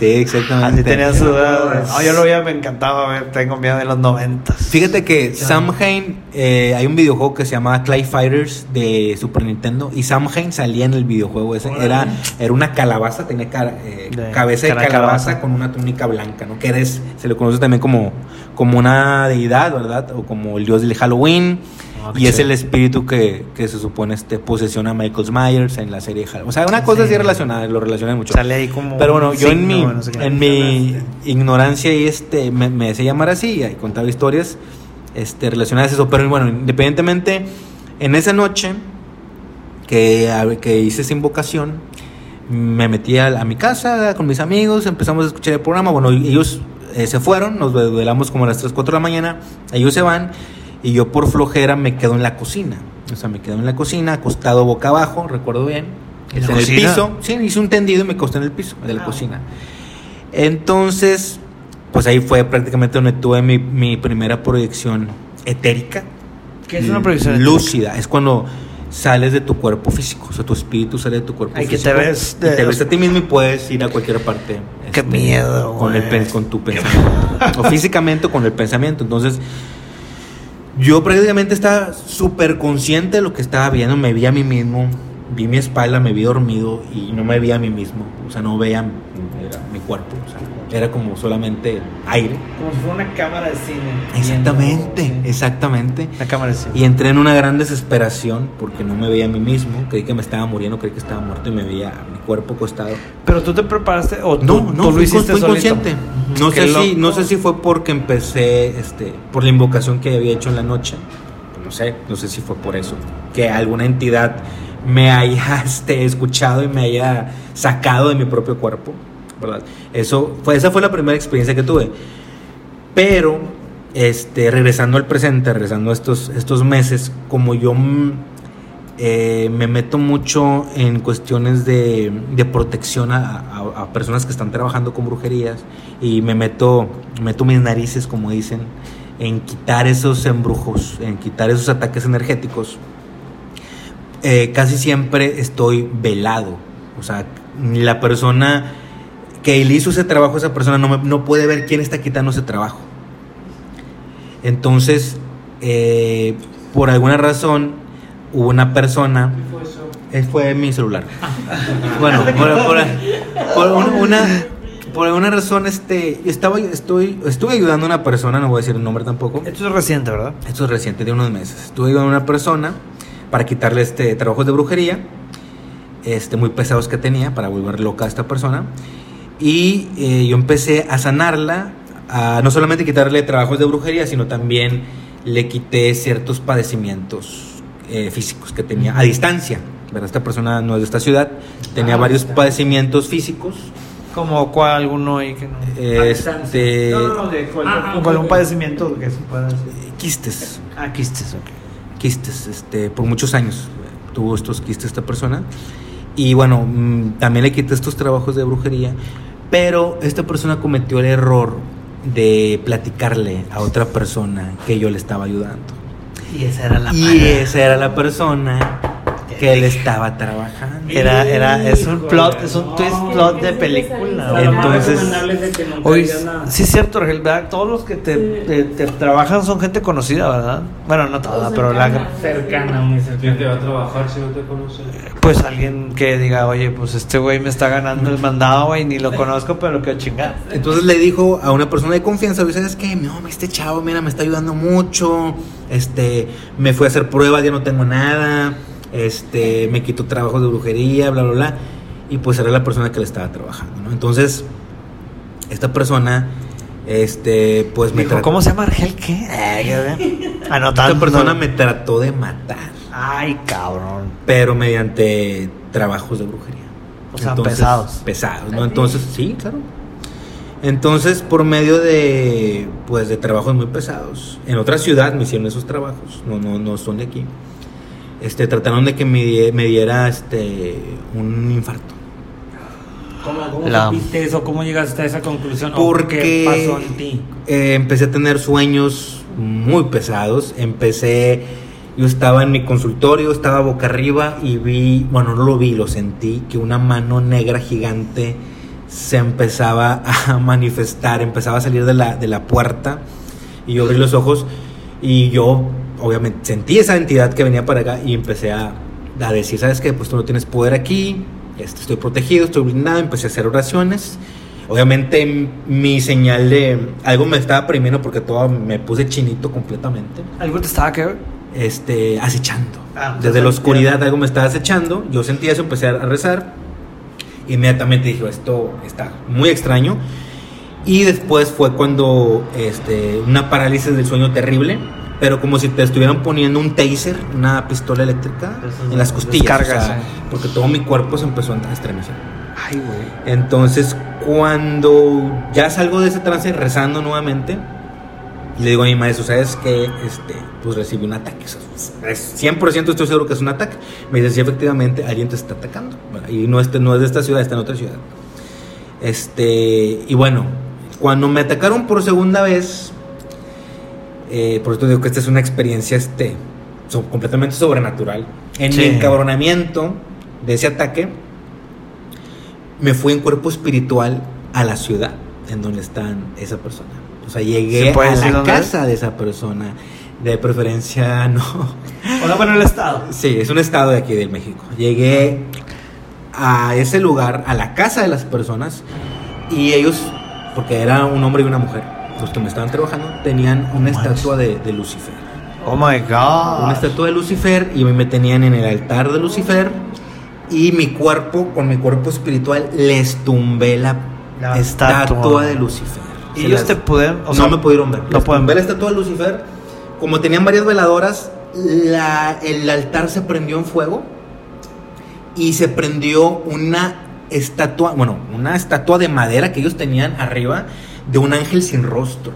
Sí, exactamente. Así tenía su edad. Yo lo veía, me encantaba ver. Tengo miedo de los noventas. Fíjate que Samhain, eh, hay un videojuego que se llamaba Clay Fighters de Super Nintendo y Samhain salía en el videojuego ese. Era, era una calabaza, tenía cara- eh, De cabeza de cara de calabaza, calabaza. con una túnica blanca, ¿no? Que eres, se le conoce también como, como una deidad, ¿verdad? O como el dios del Halloween. Qué y es el espíritu que, que se supone este posesiona a Michael Myers en la serie Halloween. O sea, una cosa Sí. así relacionada, lo relacionan mucho. Sale ahí como. Pero bueno, yo en mi, signo, no sé en mi ignorancia y este me, me sé llamar así y contar historias este, relacionadas a eso. Pero bueno, independientemente, en esa noche que, que hice esa invocación, me metí a, a mi casa con mis amigos, empezamos a escuchar el programa. Bueno, ellos eh, se fueron, nos velamos como a las 3, 4 de la mañana, ellos se van y yo por flojera me quedo en la cocina. O sea, me quedo en la cocina, acostado boca abajo, recuerdo bien. ¿En el piso. Sí, hice un tendido y me acosté en el piso de la Ah. cocina. Entonces, pues ahí fue prácticamente donde tuve mi, mi primera proyección etérica. ¿Qué es una proyección Lúcida. Es cuando sales de tu cuerpo físico. O sea, tu espíritu sale de tu cuerpo Ay, que físico. te ves y te ves a ti mismo y puedes ir a cualquier parte. Qué este, miedo, Con, el, con tu pensamiento. o físicamente o con el pensamiento. Entonces, yo prácticamente estaba súper consciente de lo que estaba viendo. Me vi a mí mismo. Vi mi espalda, me vi dormido y no me vi a mí mismo. O sea, no veía mi, mi cuerpo. O sea, era como solamente aire. Como si fuera una cámara de cine. Exactamente, exactamente. Una cámara de cine. Y entré en una gran desesperación porque no me veía a mí mismo. Creí que me estaba muriendo, creí que estaba muerto y me veía a mi cuerpo acostado. Pero tú te preparaste o tú, No, no, tú lo fui, hiciste fui solito? consciente. No Qué sé, si, no sé si fue porque empecé, este, por la invocación que había hecho en la noche. No sé, no sé si fue por eso. Que alguna entidad me haya este, escuchado y me haya sacado de mi propio cuerpo. ¿verdad? Eso fue, esa fue la primera experiencia que tuve. Pero, este, regresando al presente, regresando a estos, estos meses, como yo eh, me meto mucho en cuestiones de, de protección a, a- a personas que están trabajando con brujerías y me meto, meto mis narices, como dicen, en quitar esos embrujos, en quitar esos ataques energéticos. Eh, casi siempre estoy velado, o sea, la persona que hizo ese trabajo, esa persona no, me- no puede ver quién está quitando ese trabajo. Entonces, eh, por alguna razón, hubo una persona. Eh, fue mi celular. bueno, por, por- por un- una, por alguna razón, este, estaba, estoy, estuve ayudando a una persona, no voy a decir el nombre tampoco. Esto es reciente, ¿verdad? Esto es reciente, de unos meses. Estuve ayudando a una persona para quitarle este trabajos de brujería, este, muy pesados que tenía, para volver loca a esta persona. Y eh, yo empecé a sanarla, a no solamente quitarle trabajos de brujería, sino también le quité ciertos padecimientos eh, físicos que tenía a distancia. ¿verdad? Esta persona no es de esta ciudad, tenía Ah, varios está. padecimientos físicos. Como cuál alguno ahí que no. Este, No, no, no, de cual- Ah, un padecimiento que se pueda hacer. quistes. Ah, quistes, ok. quistes, este, por muchos años eh, tuvo estos quistes esta persona. Y bueno, mm, también le quité estos trabajos de brujería, pero esta persona cometió el error de platicarle a otra persona que yo le estaba ayudando. Y esa era la Y madre. esa era la persona que él estaba trabajando. Era, era, es un plot, es un no. twist plot de película. Entonces- nada. sí es cierto, ¿verdad? Todos los que te, te- te trabajan son gente conocida, ¿verdad? Bueno, no toda, pero la. Cercana, muy ¿Quién te va a cercana. trabajar si no te conoce? pues alguien que diga, oye, pues este güey me está ganando el mandado, güey, ni lo conozco, pero lo quiero chingar. Entonces le dijo a una persona de confianza, oye, ¿sabes qué? No, este chavo, mira, me está ayudando mucho. Este, me fui a hacer pruebas, ya no tengo nada. Este, me quitó trabajos de brujería, bla, bla, bla. Y pues era la persona que le estaba trabajando, ¿no? Entonces, esta persona, este, pues me Dijo, trató. ¿Cómo se llama Argel? ¿Qué? Eh. Anotando. Esta persona me trató de matar, Ay, cabrón. pero mediante trabajos de brujería. O sea, pesados. Pesados, ¿no? Entonces, sí, claro. Entonces, por medio de, pues, de trabajos muy pesados, en otra ciudad me hicieron esos trabajos, no, no, no son de aquí. Este, trataron de que me, die- me diera, este, un infarto. ¿Cómo, cómo La- supiste eso? ¿Cómo llegaste a esa conclusión? ¿O Porque ¿Qué pasó en ti? eh, empecé a tener sueños muy pesados. Empecé, yo estaba en mi consultorio, estaba boca arriba y vi, bueno, no lo vi, lo sentí, que una mano negra gigante se empezaba a manifestar, empezaba a salir de la, de la puerta y yo abrí los ojos y yo obviamente sentí esa entidad que venía para acá y empecé a, a decir, ¿sabes qué? Pues tú no tienes poder aquí, este, estoy protegido, estoy blindado, empecé a hacer oraciones. Obviamente mi señal de algo me estaba primero porque todo me puse chinito completamente. ¿Algo te estaba que Este, acechando. Ah, Desde la oscuridad algo me estaba acechando. Yo sentí eso, empecé a rezar. Inmediatamente dije, esto está muy extraño. Y después fue cuando este, una parálisis del sueño terrible, pero como si te estuvieran poniendo un taser, una pistola eléctrica Esas en las costillas. descargas, o sea, eh. Porque todo mi cuerpo se empezó a estremecer. Ay, güey. Entonces, cuando ya salgo de ese trance rezando nuevamente, le digo a mi maestro, ¿sabes qué? Este, pues recibí un ataque. O sea, es 100% estoy seguro que es un ataque. Me dice, sí, efectivamente, alguien te está atacando. Y no, este, no es de esta ciudad, está en otra ciudad. Este, y bueno, cuando me atacaron por segunda vez, eh, por esto digo que esta es una experiencia este, so- completamente sobrenatural. En Sí. mi encabronamiento de ese ataque, me fui en cuerpo espiritual a la ciudad en donde está esa persona. O sea, llegué ¿Se puede a la casa de esa persona. De preferencia, no. O sea, bueno, el estado. Sí, es un estado de aquí de México. Llegué a ese lugar, a la casa de las personas, y ellos, porque era un hombre y una mujer, los que me estaban trabajando, tenían una estatua de, de Lucifer. Oh my god. Una estatua de Lucifer, y me tenían en el altar de Lucifer, y mi cuerpo, con mi cuerpo espiritual, les tumbé la, La estatua. estatua. de Lucifer. Y ellos las- te pueden. O no me pudieron ver. No pueden ver. la estatua de Lucifer. Como tenían varias veladoras, la- el altar se prendió en fuego y se prendió una estatua, bueno, una estatua de madera que ellos tenían arriba de un ángel sin rostro,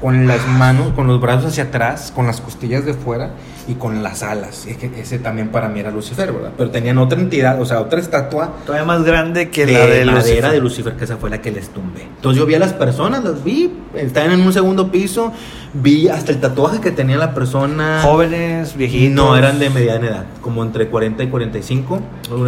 con las manos, con los brazos hacia atrás, con las costillas de fuera y con las alas. Es que ese también para mí era Lucifer, ¿verdad? Pero tenían otra entidad, o sea, otra estatua Todavía más grande que de la de madera Lucifer. de Lucifer, que esa fue la que les tumbé. Entonces yo vi a las personas, las vi, estaban en un segundo piso, vi hasta el tatuaje que tenía la persona. Jóvenes, viejitos. No, eran de mediana edad, como entre 40 y 45.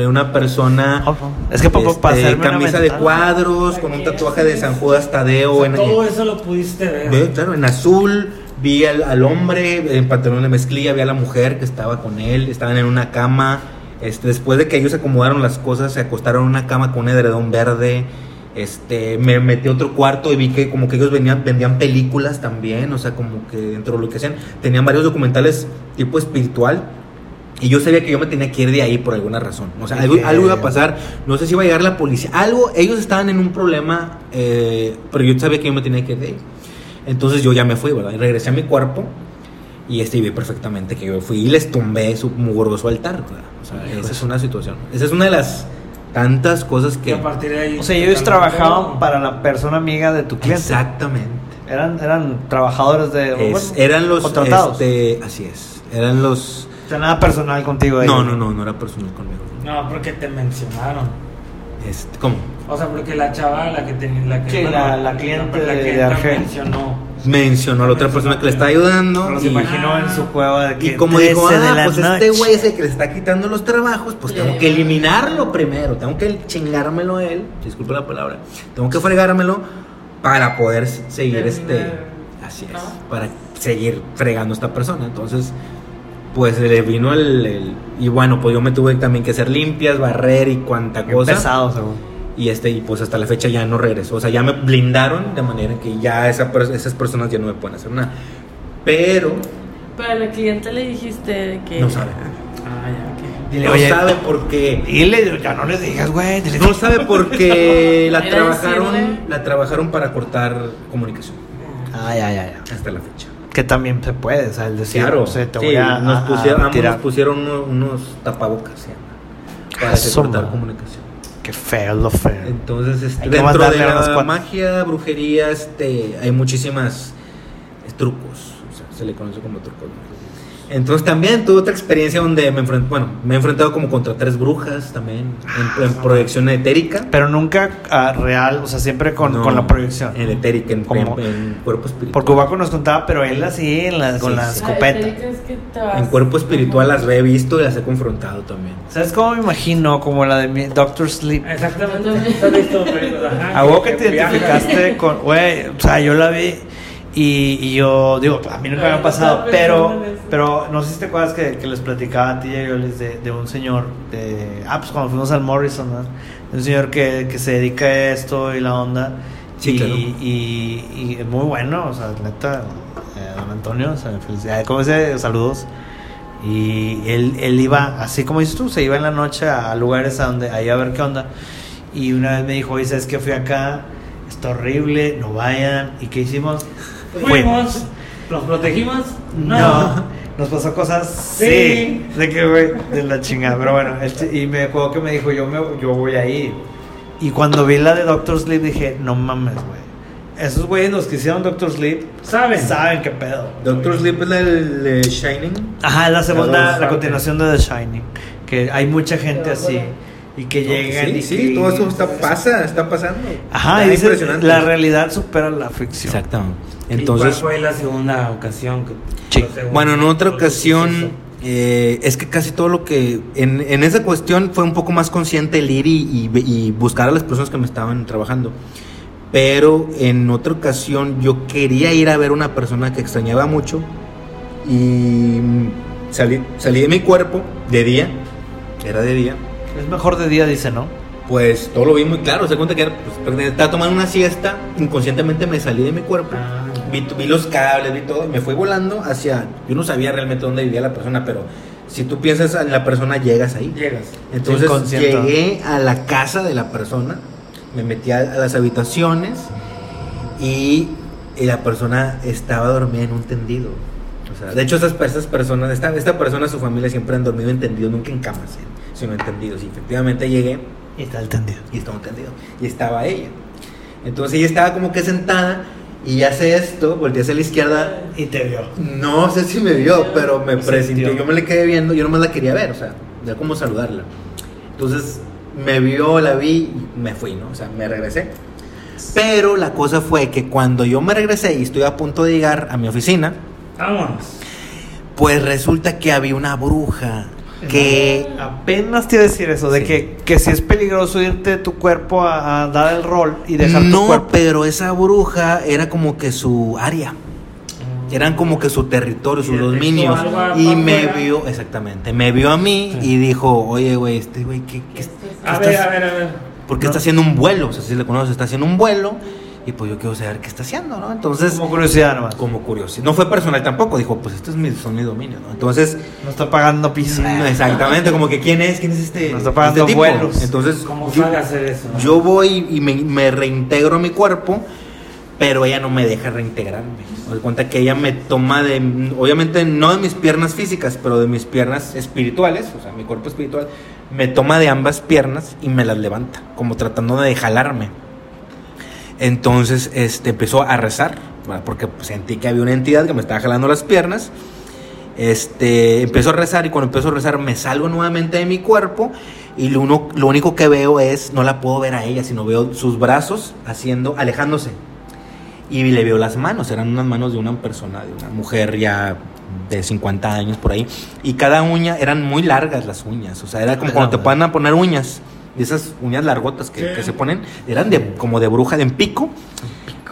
Una persona Ojo. Es que este, para camisa de cuadros, con un tatuaje de San Judas O Tadeo sea, en, todo eso lo pudiste ver. Ve, claro, en azul vi al, al hombre en pantalón de mezclilla, vi a la mujer que estaba con él, estaban en una cama. Este, después de que ellos acomodaron las cosas, se acostaron en una cama con un edredón verde. Este, me metí a otro cuarto y vi que como que ellos venían, vendían películas también, o sea, como que dentro de lo que hacían, tenían varios documentales tipo espiritual. Y yo sabía que yo me tenía que ir de ahí por alguna razón. O sea, algo, algo iba a pasar. No sé si iba a llegar la policía. Algo, ellos estaban en un problema, eh, pero yo sabía que yo me tenía que ir de ahí. Entonces yo ya me fui, ¿verdad? Y regresé a mi cuerpo y este y vi perfectamente que yo fui y les tumbé su mugroso altar, ¿verdad? O sea, esa es una situación. Esa es una de las tantas cosas Y que... a partir de ahí. O sea, ellos trabajaban para la persona amiga de tu cliente. Exactamente. Eran, eran trabajadores de. Es- bueno, eran los... contratados. este, así es. Eran los... O sea, nada personal contigo. No, ellos. no, no, no era personal conmigo. No, porque te mencionaron. Este, ¿Cómo? O sea, porque la chava, la que tenía. La que, Sí, la- la cliente la de- que de Argel. mencionó. Mencionó a la otra persona que le está ayudando. Y- se imaginó en su cueva de que. Y como dijo, 13 de ah, pues noche". este güey es el que le está quitando los trabajos, pues tengo que eliminarlo primero, tengo que chingármelo a él, disculpe la palabra, tengo que fregármelo para poder seguir este, así es, para seguir fregando a esta persona. Entonces, pues le vino el, el- y bueno, pues yo me tuve también que hacer limpias, barrer y cuanta Qué cosa. pesado, según. Y este, y pues hasta la fecha ya no regresó. O sea, ya me blindaron de manera que ya esa, esas personas ya no me pueden hacer nada. Pero Pero a la cliente le dijiste que. no sabe. Ah, ya, ok. Dile, no oye, sabe porque Dile, ya no le digas, güey. dile- no sabe porque la trabajaron decirle. la trabajaron para cortar comunicación Ah, ya, ya, ya. hasta la fecha. Que también se puede, o sea, el decir, Claro, no sé, te sí, voy a. nos pusieron, a ambos nos pusieron unos, unos tapabocas llama, para man. comunicación. Qué feo, lo feo. Entonces, este, dentro de la magia, brujería, este, hay muchísimas trucos. O sea, se le conoce como trucos. ¿no? Entonces también tuve otra experiencia donde me enfrenté, bueno, me he enfrentado como contra tres brujas también, en, en proyección etérica. Pero nunca ah, real, o sea, siempre con, No, con la proyección. En etérica, en, Como- en- en cuerpo espiritual. Porque Ubaco nos contaba, pero él así, en la- con Sí, la sí. escopeta. La etérica es que te vas- En cuerpo espiritual las he visto y las he confrontado también. ¿Sabes cómo me imagino? Como la de mi Doctor Sleep. Exactamente. A vos que te identificaste con, güey, o sea, yo la vi y, y yo digo, a mí nunca me ha pasado, pero, pero no sé si te acuerdas que, que les platicaba a ti y a Yolis de, de un señor, de, ah, pues cuando fuimos al Morrison, ¿no? De un señor que, que se dedica a esto y la onda. Sí, y, claro. y, y es muy bueno, o sea, neta, eh, don Antonio, o sea, felicidades, ¿cómo dice? Saludos. Y él, él iba, así como dices tú, se iba en la noche a lugares a donde, ahí a ver qué onda. Y una vez me dijo, oye, ¿sabes qué? Fui acá, está horrible, no vayan. ¿Y qué hicimos? Fuimos. ¿Los protegimos? No. Nos pasó cosas, sí. Sí. De que, güey, de la chingada. Pero bueno, este- y me acuerdo que me dijo, yo, me, yo voy a ir. Y cuando vi la de Doctor Sleep dije, no mames, güey. Esos güeyes, los que hicieron Doctor Sleep, ¿Saben? saben qué pedo. Doctor Sleep es la del de Shining. Ajá, es la segunda, la continuación de The Shining. Que hay mucha gente así. Y que llegan Sí, y sí, que- todo eso está, pasa, está pasando. Ajá, Está y dice, impresionante. la realidad supera la ficción. Exactamente. ¿Y Entonces, cuál fue la segunda ocasión? Que, segunda- bueno, en otra ¿Cuál fue el ocasión, eh, es que casi todo lo que. En, en esa cuestión fue un poco más consciente el ir y, y- y buscar a las personas que me estaban trabajando. Pero en otra ocasión yo quería ir a ver una persona que extrañaba mucho y salí, salí de mi cuerpo de día, era de día, Es mejor de día, dice, ¿no? pues todo lo vi muy claro, se cuenta que era, pues, estaba tomando una siesta, inconscientemente me salí de mi cuerpo. Ah, Vi, vi los cables, vi todo, y me fui volando hacia. Yo no sabía realmente dónde vivía la persona, pero si tú piensas en la persona, llegas ahí. llegas. Entonces llegué a la casa de la persona, me metí a, a las habitaciones y, y la persona estaba dormida en un tendido. O sea, de hecho, esas, esas personas, esta, esta persona, su familia siempre han dormido en tendido, nunca en camas, ¿eh? Sino en tendidos. Y efectivamente llegué Y está el tendido. y estaba tendido. Y estaba ella. Entonces ella estaba como que sentada Y hace esto, volteé hacia la izquierda. Y te vio. No sé si me vio, pero me presintió. sintió. Yo me le quedé viendo, yo nomás la quería ver, o sea, ya como saludarla. Entonces me vio, la vi y me fui, ¿no? O sea, me regresé. Pero la cosa fue que cuando yo me regresé y estoy a punto de llegar a mi oficina, Vámonos. pues resulta que había una bruja que Apenas te iba a decir eso, de Sí. que, que si es peligroso irte de tu cuerpo a, a dar el rol y dejar tu no, pero esa bruja era como que su área. Eran como que su territorio, sus dominios. Y me vio, exactamente, me vio a mí y dijo, oye, güey, este güey, ¿qué, qué, qué A ver, a ver, a ver. Porque está haciendo un vuelo, o sea, si le conoces, está haciendo un vuelo. Y pues yo quiero saber qué está haciendo, ¿no? Entonces, Como curiosidad nomás. como curiosidad. No fue personal tampoco, dijo, pues estos es mi, son mis dominios, ¿no? Entonces, No está pagando piso. exactamente, como que quién es, quién es este. No está pagando este vuelos. Entonces, ¿Cómo yo, sabe hacer eso? yo voy y me, me reintegro a mi cuerpo, pero ella no me deja reintegrarme. Me doy cuenta que ella me toma de, obviamente no de mis piernas físicas, pero de mis piernas espirituales, o sea, mi cuerpo espiritual, me toma de ambas piernas y me las levanta, como tratando de jalarme. Entonces, este, empezó a rezar, ¿verdad? porque sentí que había una entidad que me estaba jalando las piernas. Este, empezó a rezar y cuando empezó a rezar me salgo nuevamente de mi cuerpo y lo, uno, lo único que veo es, no la puedo ver a ella, sino veo sus brazos haciendo, alejándose. Y le veo las manos, eran unas manos de una persona, de una mujer ya de 50 años por ahí. Y cada uña, eran muy largas las uñas, o sea, era como cuando te a poner uñas, de esas uñas largotas que, que se ponen, eran de, como de bruja, de en pico.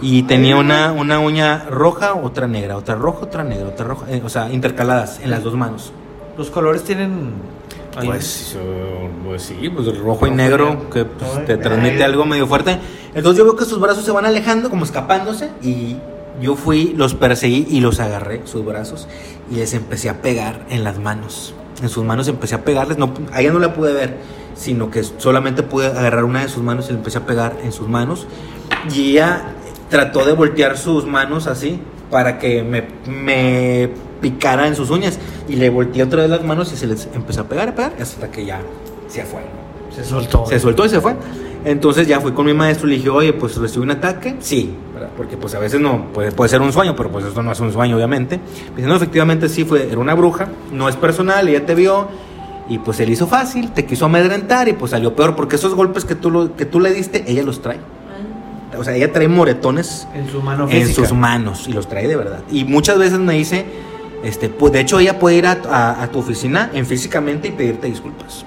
Y tenía una, una uña roja, otra negra, otra roja, otra negra, otra roja, eh, o sea, intercaladas en las dos manos. Los colores tienen. Pues, pues sí, pues el rojo y Rojo y negro negro. que pues, te transmite algo medio fuerte. Entonces yo veo que sus brazos se van alejando, como escapándose, y yo fui, los perseguí y los agarré, sus brazos, y les empecé a pegar en las manos. En sus manos empecé a pegarles, no, a ella no la pude ver, sino que solamente pude agarrar una de sus manos y le empecé a pegar en sus manos. Y ella trató de voltear sus manos así para que me, me picara en sus uñas. Y le volteé otra vez las manos y se les empezó a pegar, a pegar, hasta que ya se fue. Se soltó. Se soltó y se fue. Entonces ya fui con mi maestro y le dije, oye, pues recibí un ataque. Sí, ¿verdad? porque pues a veces no, puede, puede ser un sueño, pero pues esto no es un sueño, obviamente. Me dice, no, efectivamente sí, fue, era una bruja, no es personal, ella te vio. Y pues se le hizo fácil, te quiso amedrentar y pues salió peor, porque esos golpes que tú, lo- que tú le diste, ella los trae. O sea, ella trae moretones En su mano en física. sus manos y los trae de verdad. Y muchas veces me dice, este, pues, de hecho ella puede ir a, a- a tu oficina en físicamente y pedirte disculpas.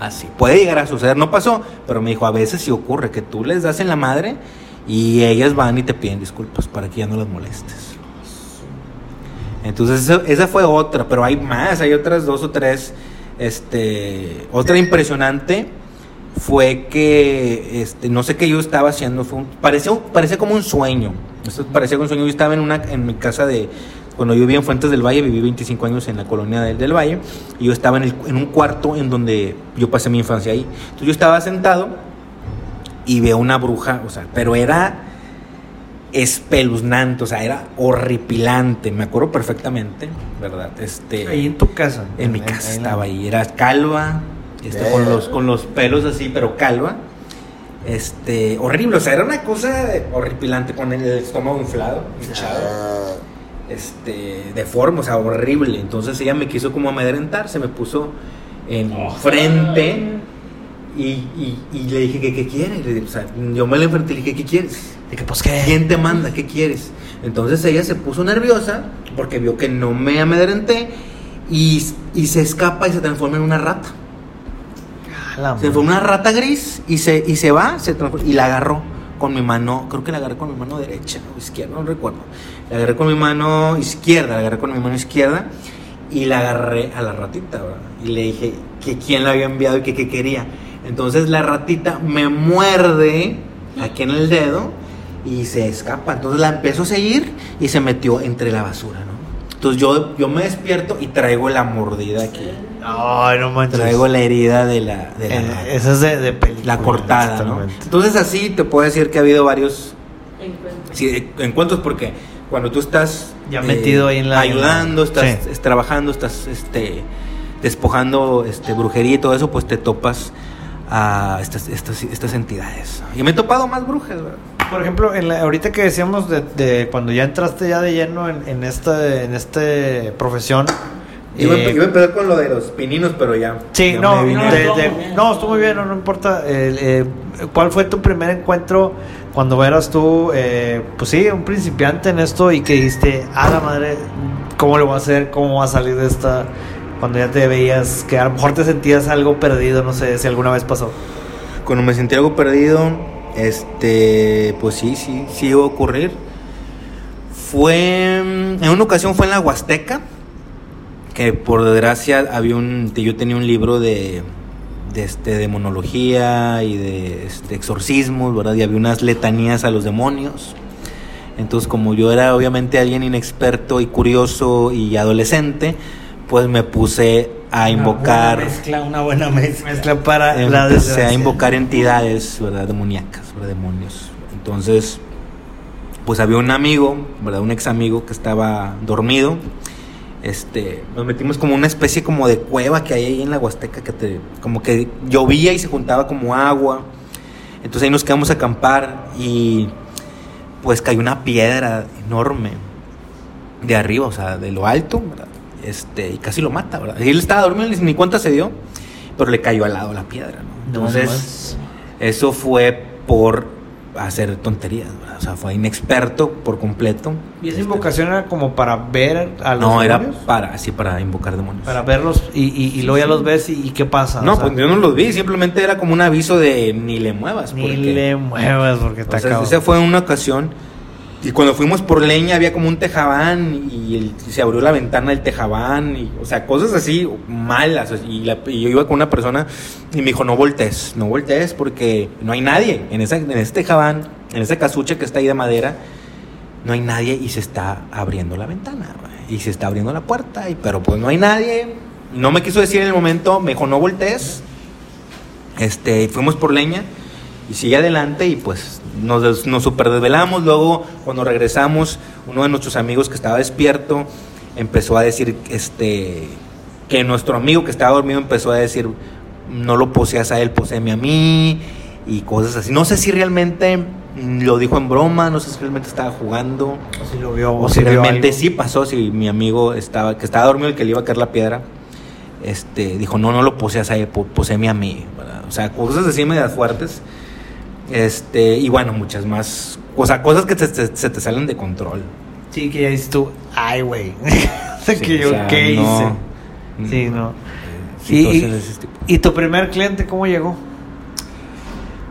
Así, puede llegar a suceder, no pasó, pero me dijo, a veces sí ocurre que tú les das en la madre y ellas van y te piden disculpas para que ya no las molestes. Entonces esa fue otra, pero hay más, hay otras dos o tres. Este, otra impresionante fue que, este, no sé qué yo estaba haciendo, fue parecía, como un sueño. Esto parecía un sueño. Yo estaba en una, en mi casa de, cuando yo vivía en Fuentes del Valle, viví 25 años en la colonia del, del Valle, y yo estaba en, el- en un cuarto en donde yo pasé mi infancia ahí. Entonces yo estaba sentado y veo una bruja, o sea, pero era espeluznante, o sea, era horripilante, me acuerdo perfectamente, ¿verdad? Este, Ahí en tu casa. en mi casa estaba ahí, era calva, este, con, los, con los pelos así, pero calva. Este, horrible, o sea, era una cosa horripilante, con el estómago inflado, hinchado, este, deforme, o sea, horrible. Entonces ella me quiso como amedrentar, se me puso en frente y, y- y le dije qué quieres. Le dije, o sea, yo me la enfrenté y le dije, ¿qué quieres? Que, pues, ¿qué? ¿Quién te manda? ¿Qué quieres? Entonces ella se puso nerviosa porque vio que no me amedrenté y, y se escapa y se transforma en una rata. La Se fue una rata gris y se, y se va se y la agarró con mi mano, creo que la agarré con mi mano derecha o izquierda, no recuerdo. La agarré con mi mano izquierda, la agarré con mi mano izquierda y la agarré a la ratita, ¿verdad? Y le dije que quién la había enviado y que qué quería. Entonces la ratita me muerde aquí en el dedo y se escapa. Entonces la empezó a seguir y se metió entre la basura, ¿no? Entonces yo, yo me despierto y traigo la mordida aquí. Ay, no manches. Traigo la herida de la, de la Eh, esa es de, de película. La cortada, ¿no? Entonces así te puedo decir que ha habido varios Encuentro. sí, encuentros porque cuando tú estás eh, Ya metido ahí en la- ayudando, estás Sí. es- trabajando, estás este despojando este brujería y todo eso, pues te topas a estas, estas, estas entidades. Y me he topado más brujas, ¿verdad? por ejemplo, en la- ahorita que decíamos de, de cuando ya entraste ya de lleno en, en esta en este profesión. Iba, a eh, iba a empezar con lo de los pininos, pero ya. Sí, ya no, no, de- estuvo de- muy bien. no, estuvo muy bien, no, no importa. Eh, ¿Cuál fue tu primer encuentro cuando eras tú, eh, pues sí, un principiante en esto y que dijiste, a la madre, ¿cómo lo voy a hacer? ¿Cómo voy a salir de esta? Cuando ya te veías que a lo mejor te sentías algo perdido, no sé si alguna vez pasó. Cuando me sentí algo perdido, este, pues sí, sí, sí iba a ocurrir. Fue, en una ocasión fue en la Huasteca, que por desgracia había un, yo tenía un libro de, de, este, de monología y de este, exorcismos, ¿verdad? Y había unas letanías a los demonios. Entonces, como yo era obviamente alguien inexperto y curioso y adolescente, pues me puse a invocar... Una buena mezcla, una buena mezcla. Mezcla para la Empecé a invocar entidades, ¿verdad? Demoníacas, ¿verdad? Demonios. Entonces, pues había un amigo, ¿verdad? Un ex amigo que estaba dormido. Este, nos metimos como una especie como de cueva que hay ahí en la Huasteca que te, como que llovía y se juntaba como agua. Entonces ahí nos quedamos a acampar y pues cayó una piedra enorme de arriba, o sea, de lo alto, ¿verdad? Este, y casi lo mata, ¿verdad? Y él estaba dormido, ni- cuenta se dio, pero le cayó al lado la piedra, ¿no? No, Entonces, eso fue por hacer tonterías, ¿verdad? O sea, fue inexperto por completo. ¿Y esa Este, invocación era como para ver a los No, era demonios? para, así, para invocar demonios. Para verlos y, y, y luego ya los ves y, y qué pasa. No, O sea, pues yo no los vi, simplemente era como un aviso de ni le muevas. Ni porque- le muevas porque O está sea, cabrón. esa fue una ocasión. Y cuando fuimos por leña había como un tejabán y, se abrió la ventana del tejabán. Y, o sea, cosas así malas. Y, yo iba con una persona y me dijo, no voltees, no voltees porque no hay nadie. En, esa, en ese tejabán, en esa casucha que está ahí de madera, no hay nadie y se está abriendo la ventana. Y se está abriendo la puerta. Y, pero pues no hay nadie. No me quiso decir en el momento, me dijo, no voltees. Este, fuimos por leña y sigue adelante y pues nos, nos super desvelamos. Luego, cuando regresamos, uno de nuestros amigos que estaba despierto empezó a decir este, que nuestro amigo que estaba dormido empezó a decir, no lo poseas a él, poseeme a mí y cosas así. No sé si realmente mm, lo dijo en broma, no sé si realmente estaba jugando. O si lo vio, O o si realmente sí pasó, si mi amigo estaba, que estaba dormido, el que le iba a caer la piedra, este, dijo, no, no lo poseas a él, po- poseeme a mí, ¿verdad? O sea, cosas así medias fuertes, este, y bueno, muchas más, o sea, cosas que te- te- se te salen de control. Sí, que ya dices tú, ay, güey. O sea, Sí, que o yo, sea, ¿qué no. hice? Sí, no. Eh, Y, y, situaciones de ese tipo. ¿Y tu primer cliente cómo llegó?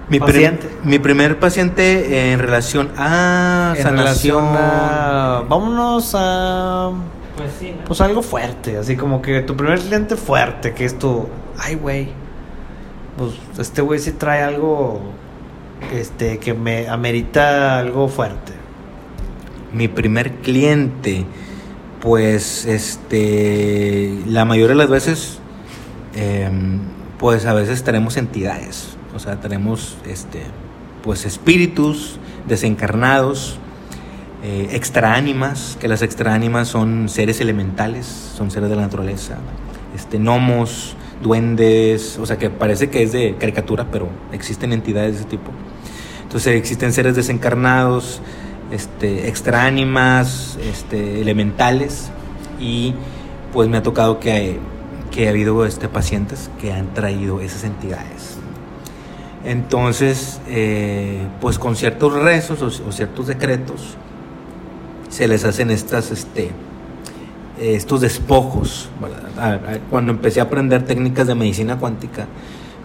Mi, prim- mi primer paciente en relación a En sanación. relación a- Vámonos a... Pues sí, ¿no? Pues algo fuerte, así como que tu primer cliente fuerte, que es tu... Ay, güey. Pues este güey sí trae algo... Este, que me amerita algo fuerte. Mi primer cliente, pues, este, la mayoría de las veces, em, pues a veces tenemos entidades, o sea, tenemos, este, pues espíritus desencarnados, eh, extraánimas, que las extraánimas son seres elementales, son seres de la naturaleza, este, gnomos, duendes, o sea, que parece que es de caricatura, pero existen entidades de ese tipo. Entonces existen seres desencarnados, este, extraánimas, este, elementales y pues me ha tocado que, que ha habido este, pacientes que han traído esas entidades. Entonces, eh, pues con ciertos rezos o, o ciertos decretos se les hacen estas, este, estos despojos. Cuando empecé a aprender técnicas de medicina cuántica,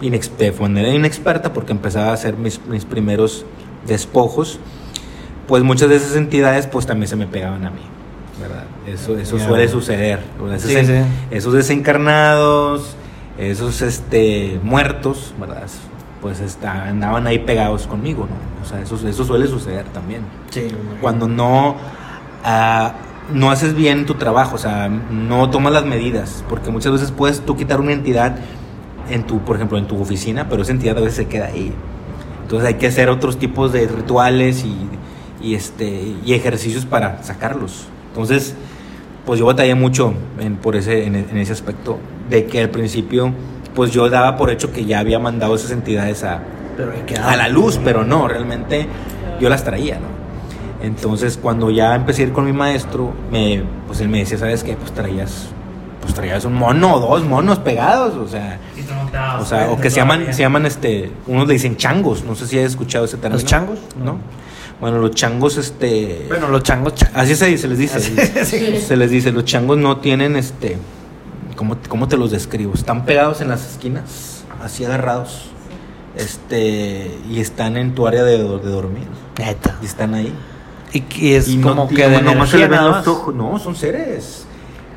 de manera inexperta, porque empezaba a hacer mis, mis primeros despojos, pues muchas de esas entidades pues también se me pegaban a mí. ¿verdad? Eso, eso Ya. suele suceder. Esos, Sí, en- sí. esos desencarnados, esos este, muertos, ¿verdad? pues está- andaban ahí pegados conmigo, ¿no? O sea, eso, eso suele suceder también Sí, cuando no ah, no haces bien tu trabajo, o sea, no tomas las medidas, porque muchas veces puedes tú quitar una entidad en tu, por ejemplo, en tu oficina, pero esa entidad a veces se queda ahí. Entonces hay que hacer otros tipos de rituales y, y, este y ejercicios para sacarlos. Entonces, pues yo batallé mucho en, por ese, en, en ese aspecto, de que al principio, pues yo daba por hecho que ya había mandado esas entidades a, a la luz, pero no, realmente yo las traía, ¿no? Entonces, cuando ya empecé a ir con mi maestro, me, pues él me decía, ¿sabes qué? Pues traías, pues traías un mono o dos monos pegados, o sea, Y no o sea, o que se llaman, se llaman, este, unos le dicen changos, no sé si has escuchado ese término. ¿Los changos? ¿No? Bueno, los changos, este, Bueno, los changos, changos. así se, se les dice, Sí. se les dice, los changos no tienen, este, ¿cómo, cómo te los describo? Están pegados en las esquinas, así agarrados, este, y están en tu área de, de dormir, Neta. y están ahí. Y que es Y no como que de nomás se ven nada los más. ojos. No, son seres.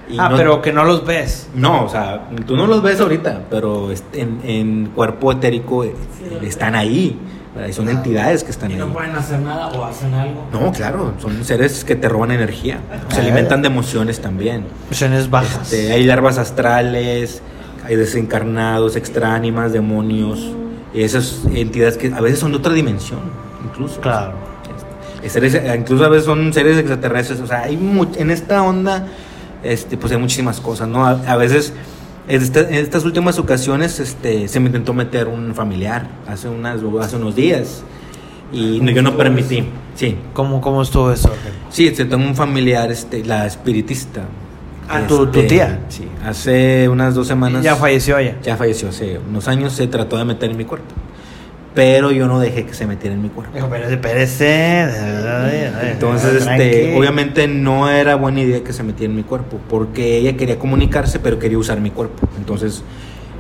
Y Ah, no- pero que no los ves. No, o sea, tú no los ves ahorita, pero en, en cuerpo etérico eh, están ahí. ¿verdad? Y son entidades que están Y ahí. no pueden hacer nada o hacen algo. No, claro, son seres que te roban energía. Se Ah. alimentan de emociones también. Visiones bajas. Este, hay larvas astrales, hay desencarnados, extránimas, demonios. Y esas entidades que a veces son de otra dimensión, incluso. Claro. Este, seres- incluso a veces son seres extraterrestres. O sea, hay mu- en esta onda, este, pues hay muchísimas cosas, ¿no? A, a veces, en, esta- en estas últimas ocasiones, este, se me intentó meter un familiar hace, unas, hace unos días. Y no, yo no permití. Sí, ¿Cómo, cómo estuvo eso? sí, este, tengo un familiar, este, la espiritista. Ah, tu- tu Este, tía. Sí, hace unas dos semanas. Ya falleció ella. Ya falleció hace unos años, se trató de meter en mi cuerpo. Pero yo no dejé que se metiera en mi cuerpo. Dijo, espérese, espérese. Entonces, este, obviamente no era buena idea que se metiera en mi cuerpo, porque ella quería comunicarse, pero quería usar mi cuerpo. Entonces,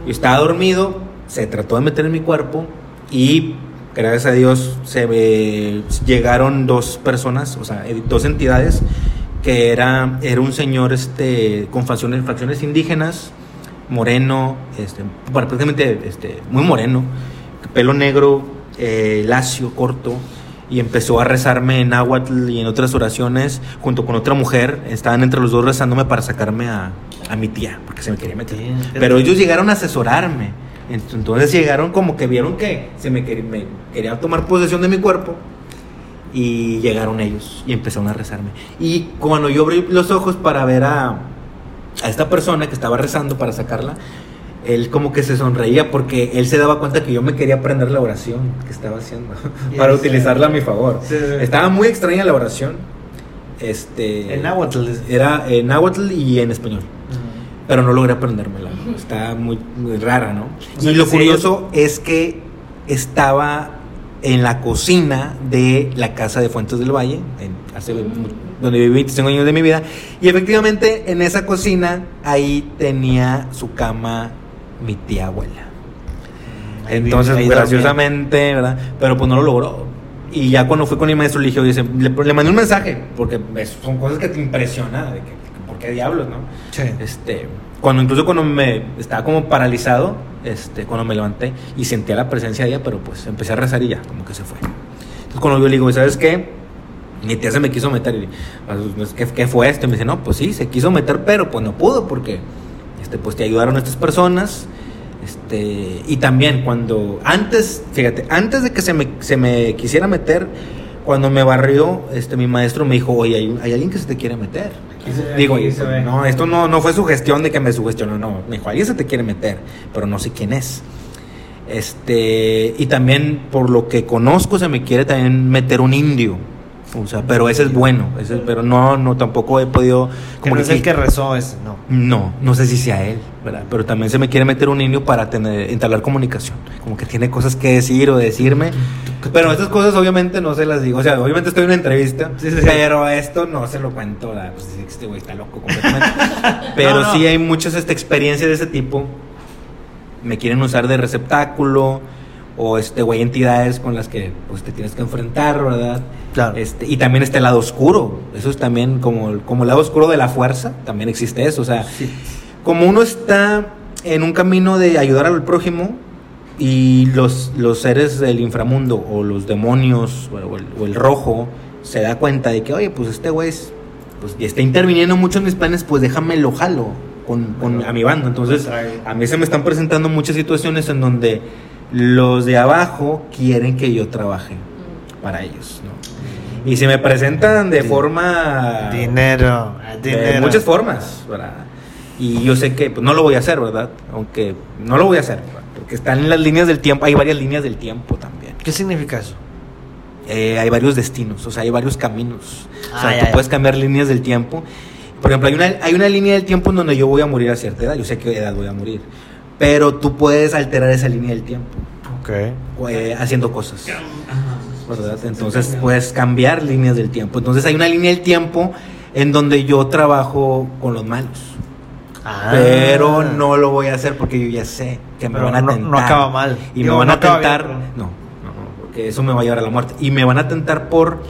yo estaba dormido, se trató de meter en mi cuerpo y gracias a Dios se me llegaron dos personas, o sea, eh, dos entidades que era era un señor este con facciones, facciones indígenas, moreno, este, prácticamente este, muy moreno, pelo negro, eh, lacio, corto, y empezó a rezarme en náhuatl y en otras oraciones junto con otra mujer. Estaban entre los dos rezándome para sacarme a, a mi tía, porque se me quería meter. Pero ellos llegaron a asesorarme. Ent- Entonces llegaron como que vieron que se me, quer- me querían tomar posesión de mi cuerpo. Y llegaron ellos y empezaron a rezarme. Y cuando yo abrí los ojos para ver a, a esta persona que estaba rezando para sacarla, él como que se sonreía porque él se daba cuenta que yo me quería aprender la oración que estaba haciendo para utilizarla a mi favor. Sí. Estaba muy extraña la oración. Este, En náhuatl. Era en náhuatl y en español. Pero no logré aprendérmela. ¿no? Está muy, muy rara, ¿no? O sea, y lo curioso es que estaba en la cocina de la casa de Fuentes del Valle, en- hace donde viví 25 años de mi vida. Y efectivamente en esa cocina ahí tenía su cama mi tía abuela. Ahí Entonces, graciosamente, ¿verdad? Pero pues no lo logró. Y ya cuando fui con mi maestro, le dije, oye, se- le, le mandé un mensaje, porque es- son cosas que te impresionan, de que, ¿por qué diablos, no? Sí. Este, cuando incluso cuando me estaba como paralizado, este, cuando me levanté y sentía la presencia de ella, pero pues empecé a rezar y ya, como que se fue. Entonces cuando yo le digo, ¿sabes qué? Mi tía se me quiso meter y pues, ¿qué, qué fue esto? Y me dice, no, pues sí, se quiso meter, pero pues no pudo porque este, pues te ayudaron estas personas. Este, y también cuando, antes, fíjate, antes de que se me, se me quisiera meter, cuando me barrió, este, mi maestro me dijo, oye, hay, hay alguien que se te quiere meter. Digo, aquí se ve. no, esto no, no fue sugestión de que me sugestionó, no. Me dijo, alguien se te quiere meter, pero no sé quién es. Este, y también por lo que conozco se me quiere también meter un indio. O sea, pero ese es bueno, ese, pero no, no, tampoco he podido Que no es el que rezó ese, no. no, no sé si sea él, ¿verdad? Pero también se me quiere meter un indio para tener, entablar comunicación. Como que tiene cosas que decir o decirme. Pero estas cosas obviamente no se las digo. O sea, obviamente estoy en una entrevista, Sí, sí, sí. pero esto no se lo cuento. ¿verdad? Pues este güey está loco completamente. pero No, no. sí hay muchas este, experiencias de ese tipo. Me quieren usar de receptáculo o este güey entidades con las que pues te tienes que enfrentar, ¿verdad? Claro. Este, y también está el lado oscuro. Eso es también como, como el lado oscuro de la fuerza. También existe eso. O sea, como uno está en un camino de ayudar al prójimo y los, los seres del inframundo o los demonios o el, o el rojo se da cuenta de que, oye, pues este güey es- pues, está interviniendo mucho en mis planes, pues déjame lo jalo con, con- a mi bando. Entonces, a mí se me están presentando muchas situaciones en donde los de abajo quieren que yo trabaje para ellos, ¿no? Y se me presentan de forma... Dinero. De dinero. muchas formas, ¿verdad? Y yo sé que pues, no lo voy a hacer, ¿verdad? Aunque no lo voy a hacer, ¿verdad? porque están en las líneas del tiempo, hay varias líneas del tiempo también. ¿Qué significa eso? eh, hay varios destinos, o sea, hay varios caminos. o sea, Ah, ya, tú ya. puedes cambiar líneas del tiempo. Por ejemplo, hay una, hay una línea del tiempo en donde yo voy a morir a cierta edad, yo sé qué edad voy a morir, pero tú puedes alterar esa línea del tiempo Ok. eh, haciendo cosas. Ajá. ¿verdad? Entonces puedes cambiar líneas del tiempo. Entonces hay una línea del tiempo en donde yo trabajo con los malos. Ah. Pero no lo voy a hacer porque yo ya sé que me Pero van a no- tentar. no acaba mal. Y Digo, me van no a bien, tentar. pero- no, no, no, porque eso me va a llevar a la muerte. Y me van a tentar por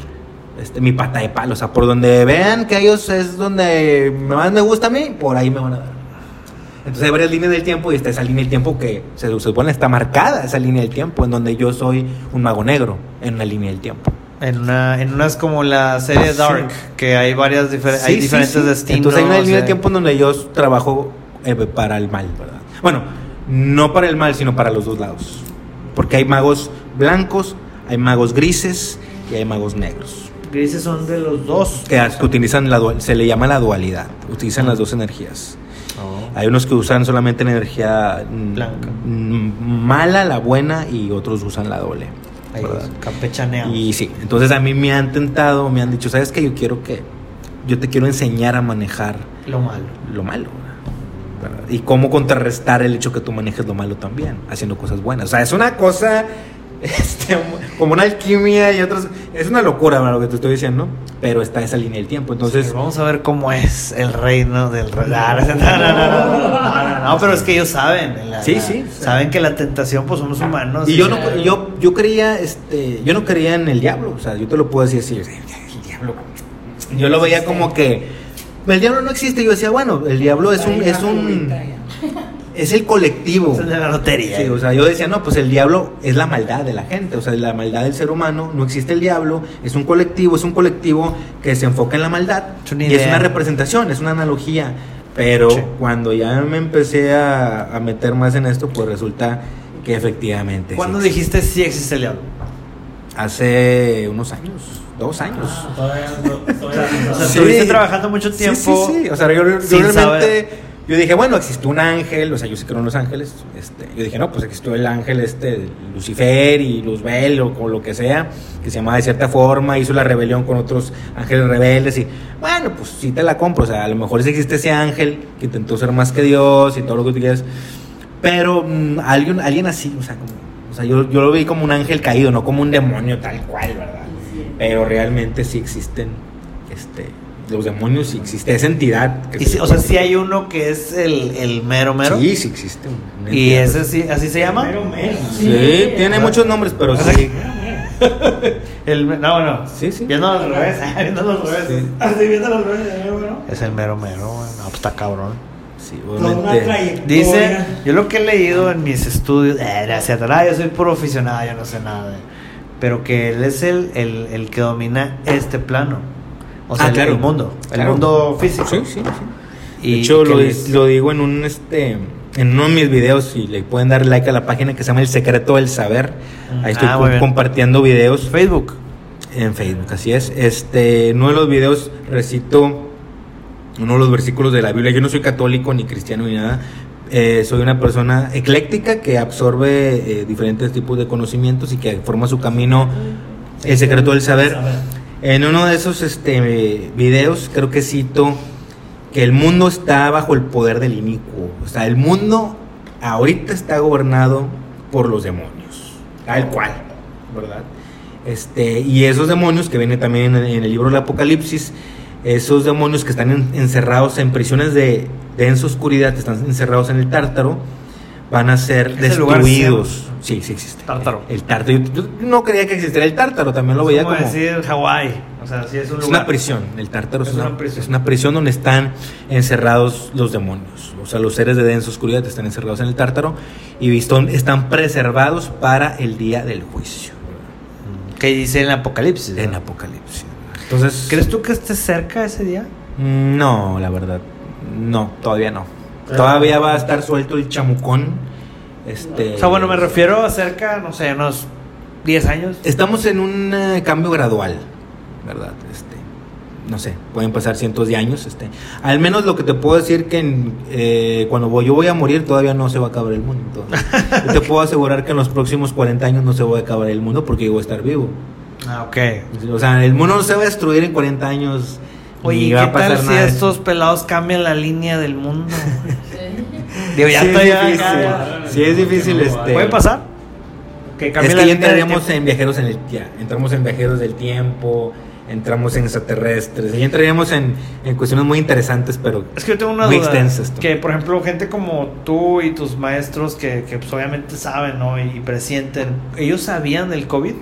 este, mi pata de palo. O sea, por donde vean que ellos es donde más me gusta a mí, por ahí me van a dar. Entonces hay varias líneas del tiempo y está esa línea del tiempo que se, se supone está marcada, esa línea del tiempo, en donde yo soy un mago negro en una línea del tiempo. En una, en unas como la serie Sí. Dark, que hay varias difer- Sí, hay sí, diferentes sí. destinos. Entonces hay una línea eh. de tiempo en donde yo trabajo eh, para el mal, ¿verdad? Bueno, no para el mal, sino para los dos lados. Porque hay magos blancos, hay magos grises y hay magos negros. Grises son de los dos. Que, que utilizan la dual- se le llama la dualidad, utilizan las dos energías. Hay unos que usan solamente la energía mm, Blanca. mm, mala, la buena, y otros usan la doble. Ahí. Y sí, entonces a mí me han tentado, me han dicho, ¿sabes qué? Yo quiero que, yo te quiero enseñar a manejar Lo malo. lo malo. ¿verdad? Y cómo contrarrestar el hecho que tú manejes lo malo también, haciendo cosas buenas. O sea, es una cosa este, como una alquimia y otras... Es una locura ¿verdad? lo que te estoy diciendo, pero está esa línea del tiempo. Entonces, Sí, vamos a ver cómo es el reino del rey. No, no, no, no, no, no, no, no, pero es que ellos saben. la- Sí, la- sí. Saben que la tentación, pues somos humanos. y yo no, yo, yo creía, este, yo no creía en el diablo. O sea, yo te lo puedo decir así, el diablo. Yo lo veía como que el diablo no existe. Yo decía, bueno, el diablo es un, es un, es el colectivo. Es de la lotería. Sí, o sea, yo decía, no, pues el diablo es la maldad de la gente, o sea, la maldad del ser humano, no existe el diablo, es un colectivo, es un colectivo que se enfoca en la maldad Es una y es una representación, es una analogía, pero Sí. cuando ya me empecé a, a meter más en esto, pues resulta que efectivamente... sí ¿Cuándo dijiste sí existe el diablo? Hace unos años, dos años. Todavía no- todavía no- O sea, Sí. estuviste trabajando mucho Sí, tiempo. Sí, sí, O sea, yo, realmente. saber. Yo dije, bueno, existió un ángel, o sea, yo sí creo en los ángeles. Este, yo dije, no, pues existió el ángel este, Lucifer y Luzbel o, o lo que sea, que se llamaba de cierta forma, hizo la rebelión con otros ángeles rebeldes y, bueno, pues sí te la compro. O sea, a lo mejor sí existe ese ángel que intentó ser más que Dios y todo lo que tú quieras. Pero mm, alguien, alguien así, o sea, como, o sea yo, yo lo vi como un ángel caído, no como un demonio tal cual, ¿verdad? Pero realmente sí existen este, los demonios, sí existe esa entidad. que Y o sea, sí hay uno que es el, el mero mero. Sí, sí existe. Y ese sí, así se llama. Sí, tiene muchos nombres, pero sí. El, no, bueno. Sí, sí. Viendo al revés. Viendo al revés. Sí. Así viendo al revés. Es el mero mero. No, pues está cabrón. Sí, obviamente. Dice, yo lo que he leído en mis estudios, eh, gracias a yo soy puro aficionado, yo no sé nada. eh, Pero que él es el, el, el que domina este plano. O sea, Ah, el- claro. el mundo. El Claro. mundo físico. Sí, sí, sí. Y de hecho, lo, les- lo digo en un este en uno de mis videos y le pueden dar like a la página que se llama El Secreto del Saber. Ahí estoy Ah, co- compartiendo videos Facebook. en Facebook, así es. Este, en uno de los videos recito uno de los versículos de la Biblia. Yo no soy católico ni cristiano ni nada. Eh, soy una persona ecléctica que absorbe eh, diferentes tipos de conocimientos y que forma su camino el secreto del saber. En uno de esos este, videos creo que cito que el mundo está bajo el poder del inicuo. O sea, el mundo ahorita está gobernado por los demonios. Tal cual, ¿verdad? Este, y esos demonios que vienen también en, el libro del Apocalipsis, esos demonios que están en- encerrados en prisiones de densa oscuridad, están encerrados en el tártaro, van a ser destruidos. Sí, sí existe. Tártaro. El, tártaro. Yo, yo no creía que existiera el tártaro, también lo Es veía como como... decir Hawái. O sea, sí es un Es lugar. una prisión, el tártaro es, Es una, una prisión. es una prisión donde están encerrados los demonios. O sea, los seres de densa oscuridad están encerrados en el tártaro y están preservados para el día del juicio. Que dice en el Apocalipsis. En ¿no? Apocalipsis. Entonces, ¿Crees tú que esté cerca ese día? Mm, No, la verdad. No, todavía no. Todavía va a estar suelto el chamucón. Este, O sea, bueno, me refiero a cerca, no sé, unos 10 años. Estamos en un eh, cambio gradual, ¿verdad? Este, no sé, pueden pasar cientos de años. Este, al menos lo que te puedo decir que en, eh, cuando voy- yo voy a morir todavía no se va a acabar el mundo. Entonces, yo te puedo asegurar que en los próximos 40 años no se va a acabar el mundo porque yo voy a estar vivo. Ah, ok. O sea, el mundo no se va a destruir en 40 años. Oye, ¿qué tal si estos pelados cambian la línea del mundo? Sí. Digo, ya Sí, estoy es difícil. Sí, es difícil, este. ¿Puede pasar? Que Es que ya entraríamos en viajeros en el ya, entramos en viajeros del tiempo, entramos en extraterrestres, ya entraríamos en, en cuestiones muy interesantes, pero Es que yo tengo una muy duda. extensas. Que, por ejemplo, gente como tú y tus maestros que, que pues, obviamente saben, ¿no? Y presienten. ¿Ellos sabían del COVID?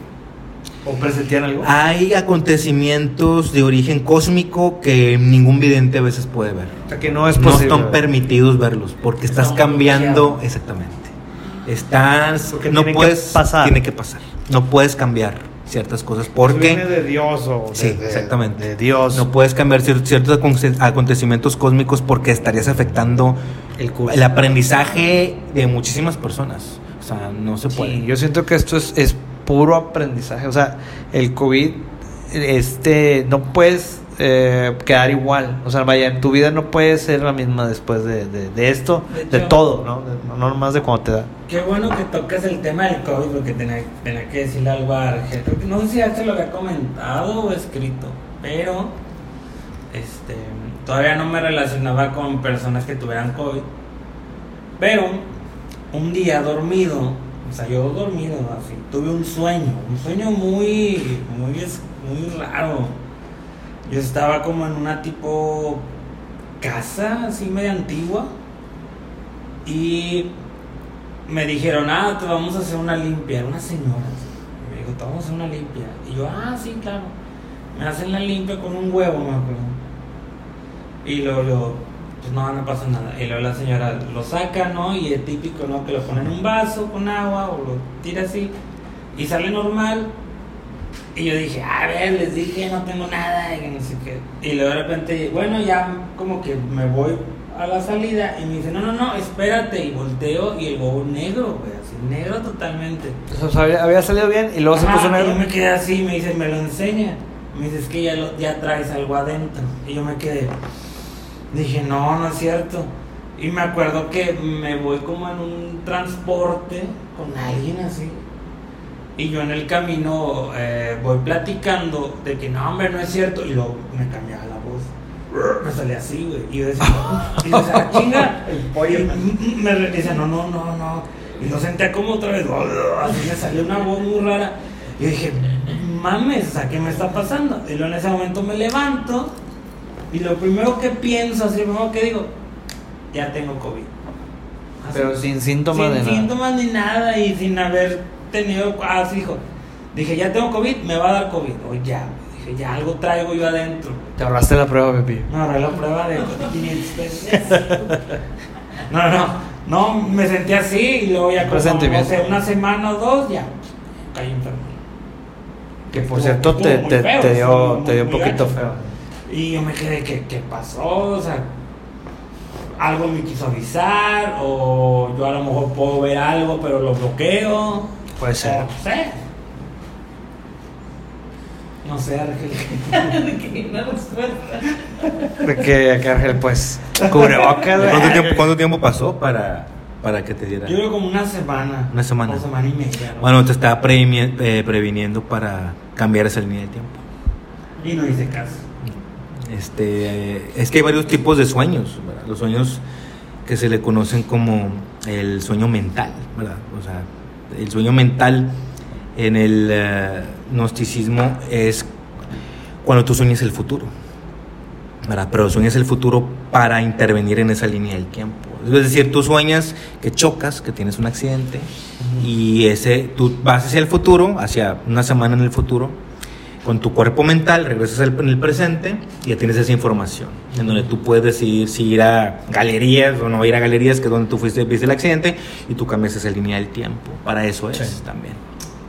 ¿O presentían algo? Hay acontecimientos de origen cósmico que ningún vidente a veces puede ver. o sea, que no es no posible. están permitidos verlos porque estás Están cambiando exactamente. Estás Porque no puedes pasar. tiene que pasar. No puedes cambiar ciertas cosas Viene porque de Dios o de, Sí, de- exactamente. de Dios. no puedes cambiar cier- ciertos aconte- acontecimientos cósmicos porque estarías afectando el el aprendizaje de muchísimas personas. O sea, no se puede. Sí, yo siento que esto es, es puro aprendizaje. O sea, el COVID, este, no puedes eh, quedar igual. O sea, vaya, en tu vida no puede ser la misma después de, de, de esto, De de, hecho- todo, ¿no? No nomás de cuando te da. Qué bueno que tocas el tema del COVID porque tenía, tenía que decirle algo a Argel. No sé si ya se lo había comentado o escrito, pero este, todavía no me relacionaba con personas que tuvieran COVID. Pero un día dormido, o sea, yo dormido así, tuve un sueño, un sueño muy, muy, muy raro. Yo estaba como en una tipo casa así media antigua y me dijeron, ah, te vamos a hacer una limpia. Era una señora. Y me dijo, te vamos a hacer una limpia. Y yo, ah, sí, claro. Me hacen la limpia con un huevo, me acuerdo. Y luego yo, pues no, no pasa nada. Y luego la señora lo saca, ¿no? Y es típico, ¿no? Que lo pone en un vaso con agua o lo tira así. Y sale normal. Y yo dije, a ver, les dije, no tengo nada. Y que no sé qué. Y luego de repente, bueno, ya como que me voy a la salida. Y me dice, no, no, no, espérate. Y volteo y el huevo negro, güey, así, negro totalmente. O sea, había, había salido bien y luego se puso y negro. yo me quedé así, me dice, me lo enseña. Me dice, es que ya, lo- ya traes algo adentro. Y yo me quedé, dije, no, no es cierto. Y me acuerdo que me voy como en un transporte con alguien así. Y yo en el camino eh, voy platicando de que no, hombre, no es cierto. Y luego me cambiaba la voz. Me salía así, güey. Y yo decía, y yo decía, "Ah, chinga. El pollo. Y me decía, no, no, no, no. Y lo sentía como otra vez. Así me salió una voz muy rara. Y yo dije, mames, sea, ¿qué me está pasando? Y luego en ese momento me levanto. Y lo primero que pienso, así, lo primero que digo, ya tengo COVID. Así. Pero sin síntomas sin de nada. síntomas ni nada y sin haber tenido. Ah, sí, hijo. Dije, ya tengo COVID, me va a dar COVID. O ya, dije, ya algo traigo yo adentro. Te ahorraste la prueba, Pepi. Me agarré la prueba de 500 pesos. No, no, no. No, me sentí así y luego ya como, no Presentimiento. sé, una semana o dos, ya caí enfermo. Que por cierto te, te, dio, te dio un poquito feo. Y yo me quedé, ¿qué, qué pasó? O sea, algo me quiso avisar, o yo a lo mejor puedo ver algo, pero lo bloqueo. Puede O ser. no sé. No sé, Argel. ¿Qué? Una respuesta. De que acá Ángel, pues, cubrebocas. ¿Cuánto tiempo, cuánto tiempo pasó para, para que te diera? Yo creo como una semana. Una semana. O semana y media. ¿no? Bueno, te estaba eh, previniendo para cambiar esa línea de tiempo. Y no hice caso. Este, es que hay varios tipos de sueños, ¿verdad? Los sueños que se le conocen como el sueño mental, ¿verdad? O sea, el sueño mental en el eh, gnosticismo es cuando tú sueñas el futuro, ¿verdad? Pero sueñas el futuro para intervenir en esa línea del tiempo. Es decir, tú sueñas que chocas, que tienes un accidente y ese tú vas hacia el futuro, hacia una semana en el futuro con tu cuerpo mental, regresas al, en el presente y ya tienes esa información, en donde tú puedes decidir si ir a galerías o no ir a galerías, que es donde tú fuiste, viste el accidente, y tú cambias esa línea del tiempo. Para eso es Sí. también.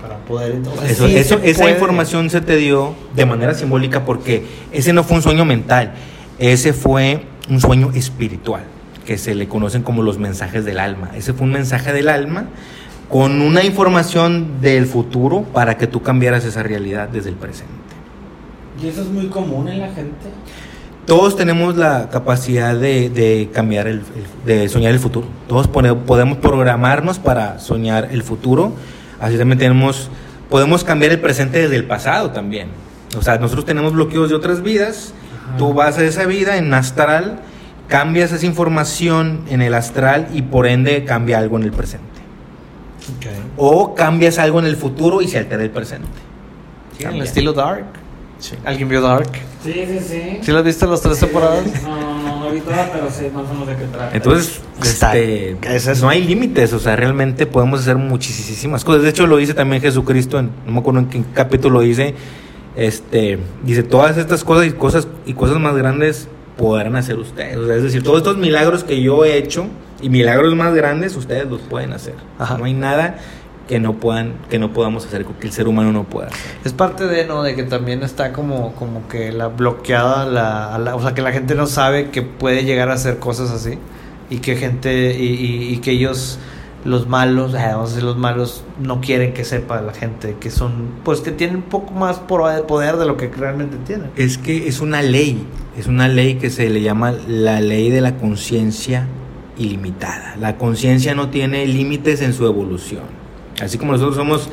Para poder. Eso, sí eso- se esa puede. información se te dio de manera simbólica porque ese no fue un sueño mental, ese fue un sueño espiritual, que se le conocen como los mensajes del alma. Ese fue un mensaje del alma con una información del futuro para que tú cambiaras esa realidad desde el presente. Y eso es muy común en la gente. Todos tenemos la capacidad de, de cambiar el, de soñar el futuro. Todos pone- podemos programarnos para soñar el futuro. Así también tenemos podemos cambiar el presente desde el pasado también. O sea, nosotros tenemos bloqueos de otras vidas, Ajá. tú vas a esa vida en astral, cambias esa información en el astral y por ende cambia algo en el presente. O cambias algo en el futuro y se altera el presente. Sí, en el estilo Dark. ¿Alguien vio Dark? Sí, sí, sí. ¿Sí lo has visto las tres temporadas? No, no, no, no vi todas, pero sé más o menos de qué trata. Entonces, Está- este, no hay límites, o sea, realmente podemos hacer muchísimas cosas. De hecho, lo dice también Jesucristo, en, no me acuerdo en qué capítulo dice, este, dice, todas estas cosas y cosas, y cosas más grandes podrán hacer ustedes. O sea, es decir, todos estos milagros que yo he hecho y milagros más grandes, ustedes los pueden hacer. Ajá. No hay nada que no puedan, que no podamos hacer, que el ser humano no pueda hacer. Es parte de, ¿no? De que también está como, como que la bloqueada, la, la- o sea, que la gente no sabe que puede llegar a hacer cosas así. Y que gente, y, y- y que ellos, los malos, eh, vamos a decir, los malos, no quieren que sepa la gente que son, pues que tienen un poco más poder de lo que realmente tienen. Es que es una ley, es una ley que se le llama la ley de la conciencia ilimitada. La conciencia no tiene límites en su evolución. Así como nosotros somos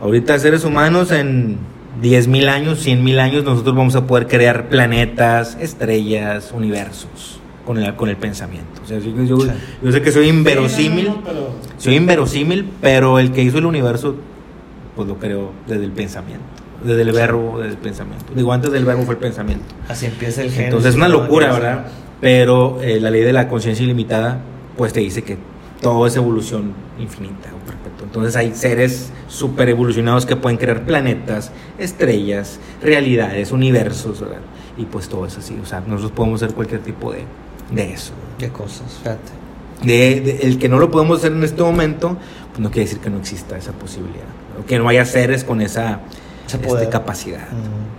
ahorita seres humanos en 10.000 años, 100.000 años, nosotros vamos a poder crear planetas, estrellas, universos con el, con el pensamiento. O sea, yo, yo- sé que soy inverosímil, Sí, no, no, pero- soy inverosímil, pero el que hizo el universo, pues lo creó desde el pensamiento, desde el verbo, desde el pensamiento. Digo, antes del verbo fue el pensamiento. Así empieza el género. Entonces es una locura, ¿verdad? Pero eh, la ley de la conciencia ilimitada, pues te dice que todo es evolución infinita o perpetua. Entonces hay seres super evolucionados que pueden crear planetas, estrellas, realidades, universos, ¿verdad? Y pues todo es así. O sea, nosotros podemos hacer cualquier tipo de, de eso. Qué cosas, fíjate. De, de- el que no lo podemos hacer en este momento, pues no quiere decir que no exista esa posibilidad. O que no haya seres con esa este, capacidad. Mm,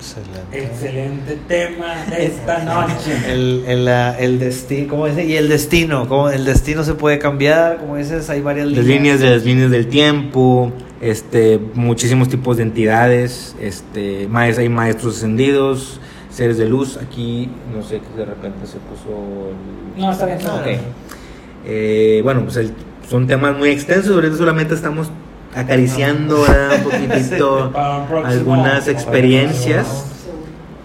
excelente. Excelente tema de esta noche. El, el, ah, el destino, ¿cómo dice? Y el destino, como el destino se puede cambiar, como dices, hay varias Las líneas de las líneas del tiempo, este, muchísimos tipos de entidades, este, hay maestros ascendidos, seres de luz. Aquí no sé que de repente se puso. el- No, está bien. está Ok. bien. Eh, bueno, pues el- son temas muy extensos. Ahorita solamente estamos acariciando un poquitito algunas experiencias.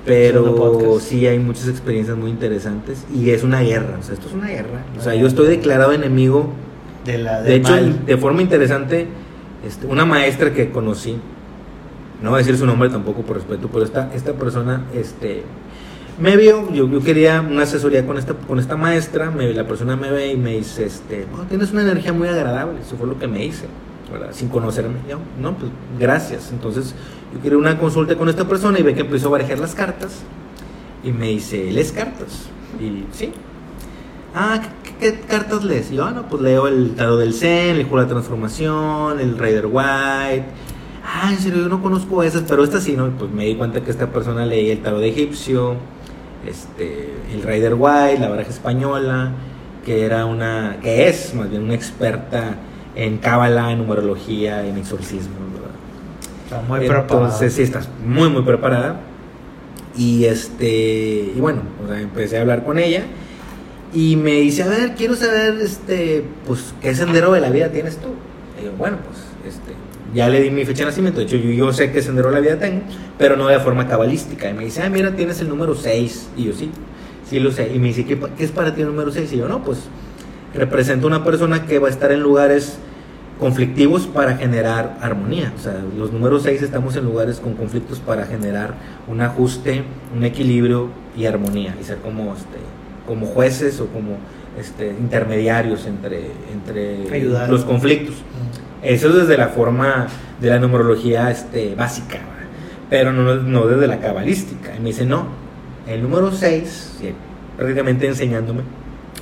Pero sí hay muchas experiencias muy interesantes y es una guerra, o sea, esto es una guerra. O sea, yo estoy declarado enemigo de la de del hecho, mal. de forma interesante, este, una maestra que conocí, no voy a decir su nombre tampoco por respeto, pero esta, esta persona este, me vio, yo, yo quería una asesoría con esta, con esta maestra, me, la persona me ve y me dice, este, "Oh, tienes una energía muy agradable, eso fue lo que me hice, ¿verdad? sin conocerme. Yo, no, pues gracias. Entonces, yo quería una consulta con esta persona y ve que empezó a barajar las cartas y me dice, ¿lees cartas? Y sí, Ah, ¿qué, qué cartas lees? Y yo, ah, no, pues leo el Tarot del Zen, el Juego de la Transformación, el Rider White. Ah, en serio, yo no conozco esas, pero estas sí, ¿no? Pues me di cuenta que esta persona leía el Tarot de Egipcio, este, el Rider White, la baraja española, que era una, que es más bien una experta en cábala, en numerología, en exorcismo. Está muy. Entonces sí, estás muy, muy preparada. Y este, y bueno, o sea, empecé a hablar con ella y me dice, a ver, quiero saber, este, pues, ¿qué sendero de la vida tienes tú? Y yo, bueno, pues, este, ya le di mi fecha de nacimiento, de hecho, yo, yo sé qué sendero de la vida tengo, pero no de forma cabalística. Y me dice, ah, mira, tienes el número 6. Y yo, sí, sí lo sé. Y me dice, ¿qué, qué es para ti el número 6? Y yo, no, pues, representa una persona que va a estar en lugares conflictivos para generar armonía. O sea, los números 6 estamos en lugares con conflictos para generar un ajuste, un equilibrio y armonía. Y ser como, este, como jueces o como este, intermediarios entre, entre Ayudar. los conflictos. Eso es desde la forma de la numerología este, básica, pero no, no desde la cabalística. Y me dice, no, el número 6, prácticamente enseñándome,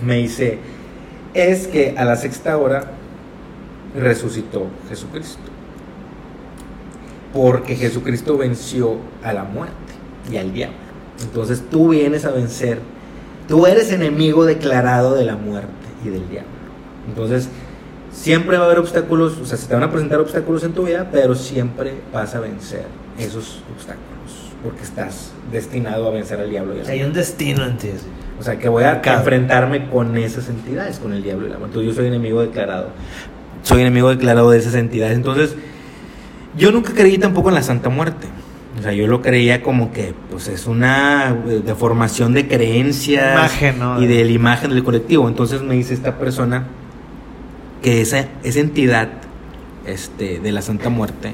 me dice, es que a la sexta hora resucitó Jesucristo. Porque Jesucristo venció a la muerte y al diablo. Entonces tú vienes a vencer, tú eres enemigo declarado de la muerte y del diablo. Entonces siempre va a haber obstáculos, o sea, se te van a presentar obstáculos en tu vida, pero siempre vas a vencer esos obstáculos, porque estás destinado a vencer al diablo y al Hay un destino en ti. O sea, que voy a enfrentarme con esas entidades, con el diablo y la muerte. Entonces, yo soy enemigo declarado. Soy enemigo declarado de esas entidades. Entonces, yo nunca creí tampoco en la Santa Muerte. O sea, yo lo creía como que pues es una eh, deformación de creencias Imagen, ¿no? y de la imagen del colectivo. Entonces me dice esta persona que esa, esa entidad este, de la Santa Muerte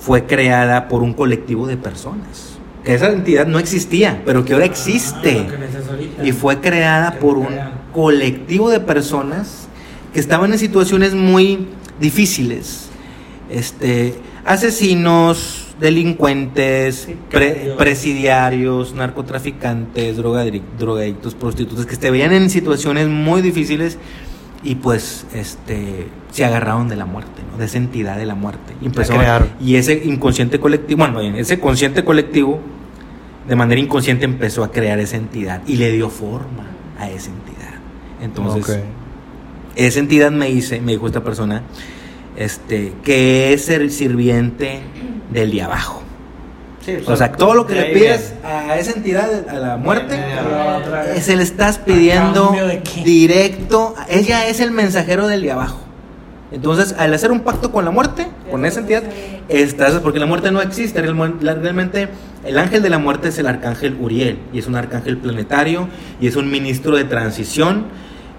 fue creada por un colectivo de personas. Que esa entidad no existía, pero que ahora existe. Ah, que ahorita. Y fue creada Que por un crean. colectivo de personas que estaban en situaciones muy difíciles. Este, asesinos, delincuentes, pre- presidiarios, narcotraficantes, drogadictos, prostitutas, que se veían en situaciones muy difíciles y pues este se agarraron de la muerte, ¿no? de esa entidad de la muerte. Y, empezó- y ese inconsciente colectivo, bueno, bien, ese consciente colectivo de manera inconsciente empezó a crear esa entidad y le dio forma a esa entidad. Entonces, esa entidad me dice, me dijo esta persona, este, que es el sirviente del de abajo. Sí, O sea, todo lo que le pides a esa entidad, a la muerte, otra. eh, se le estás pidiendo directo. Ella es el mensajero del de abajo. Entonces, al hacer un pacto con la muerte, con esa entidad, estás, porque la muerte no existe. Realmente, el ángel de la muerte es el arcángel Uriel, y es un arcángel planetario, y es un ministro de transición,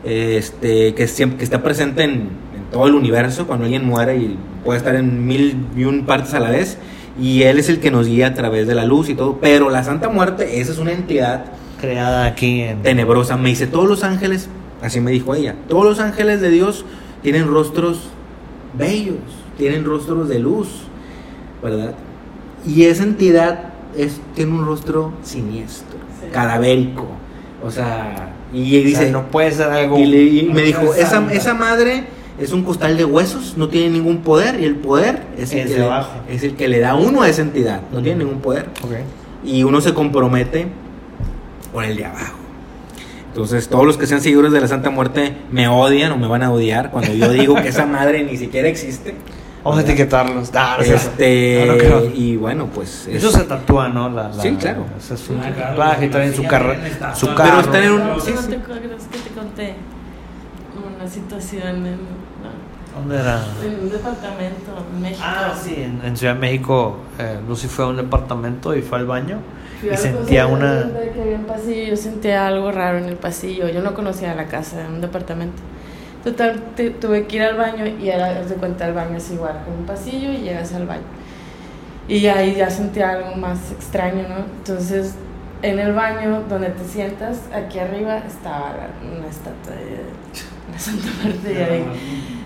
este, que, siempre, que está presente en, en todo el universo. Cuando alguien muere y puede estar en mil y un partes a la vez, y él es el que nos guía a través de la luz y todo. Pero la Santa Muerte, esa es una entidad creada aquí en tenebrosa. Me dice, todos los ángeles, así me dijo ella, todos los ángeles de Dios tienen rostros bellos, tienen rostros de luz, ¿verdad? Y esa entidad es, tiene un rostro siniestro, Sí. cadavérico. O sea, y O sea, dice, no puede ser algo y, le- y me dijo, esa, esa madre es un costal de huesos, no tiene ningún poder, y el poder es el, Es que, de le, abajo. es el que le da uno a esa entidad, no tiene ningún poder Ok. y uno se compromete con el de abajo. Entonces, todos los que sean seguidores de la Santa Muerte me odian o me van a odiar cuando yo digo que esa madre ni siquiera existe. Vamos a etiquetarlos. Ah, no, Este, no, no creo. y bueno, pues es- Eso se tatúa, ¿no? La, la- Sí, claro. Ese es un Ah, claro, tatuaje y también su carro. está. Su Pero carro. están en un- sí, no sí. te acuerdas que te conté una situación en, ¿Dónde era? en un departamento en México. Ah, sí, en, en Ciudad de México, eh, Lucy fue a un departamento y fue al baño Fui y sentía una... de que había un pasillo, yo sentía algo raro en el pasillo. Yo no conocía la casa, era un departamento. Total, te- tuve que ir al baño y haz de cuenta, el baño es igual, con un pasillo y llegas al baño. Y ahí ya sentía algo más extraño, ¿no? Entonces, en el baño donde te sientas, aquí arriba estaba una estatua de la Santa Muerte. Y ahí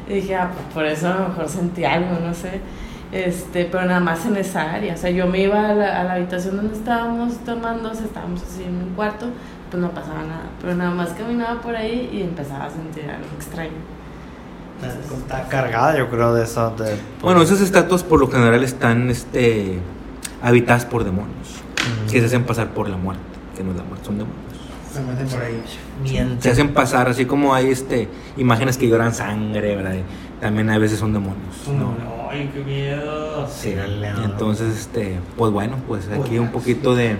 y dije, ah, pues por eso a lo mejor sentí algo, no sé. Este, pero nada más en esa área. O sea, yo me iba a la, a la habitación donde estábamos tomando, o sea, estábamos así en un cuarto, pues no pasaba nada. Pero nada más caminaba por ahí y empezaba a sentir algo extraño. Está cargada, yo creo, de eso. De, Bueno, esas estatuas por lo general están este, habitadas por demonios, Mm. que se hacen pasar por la muerte, que no es la muerte, son demonios. Se meten por ahí. Se hacen pasar, así como hay este, imágenes que lloran sangre, ¿verdad? También a veces son demonios. ¿no? Ay, qué miedo. Sí. Entonces, este, pues bueno, pues aquí un poquito de,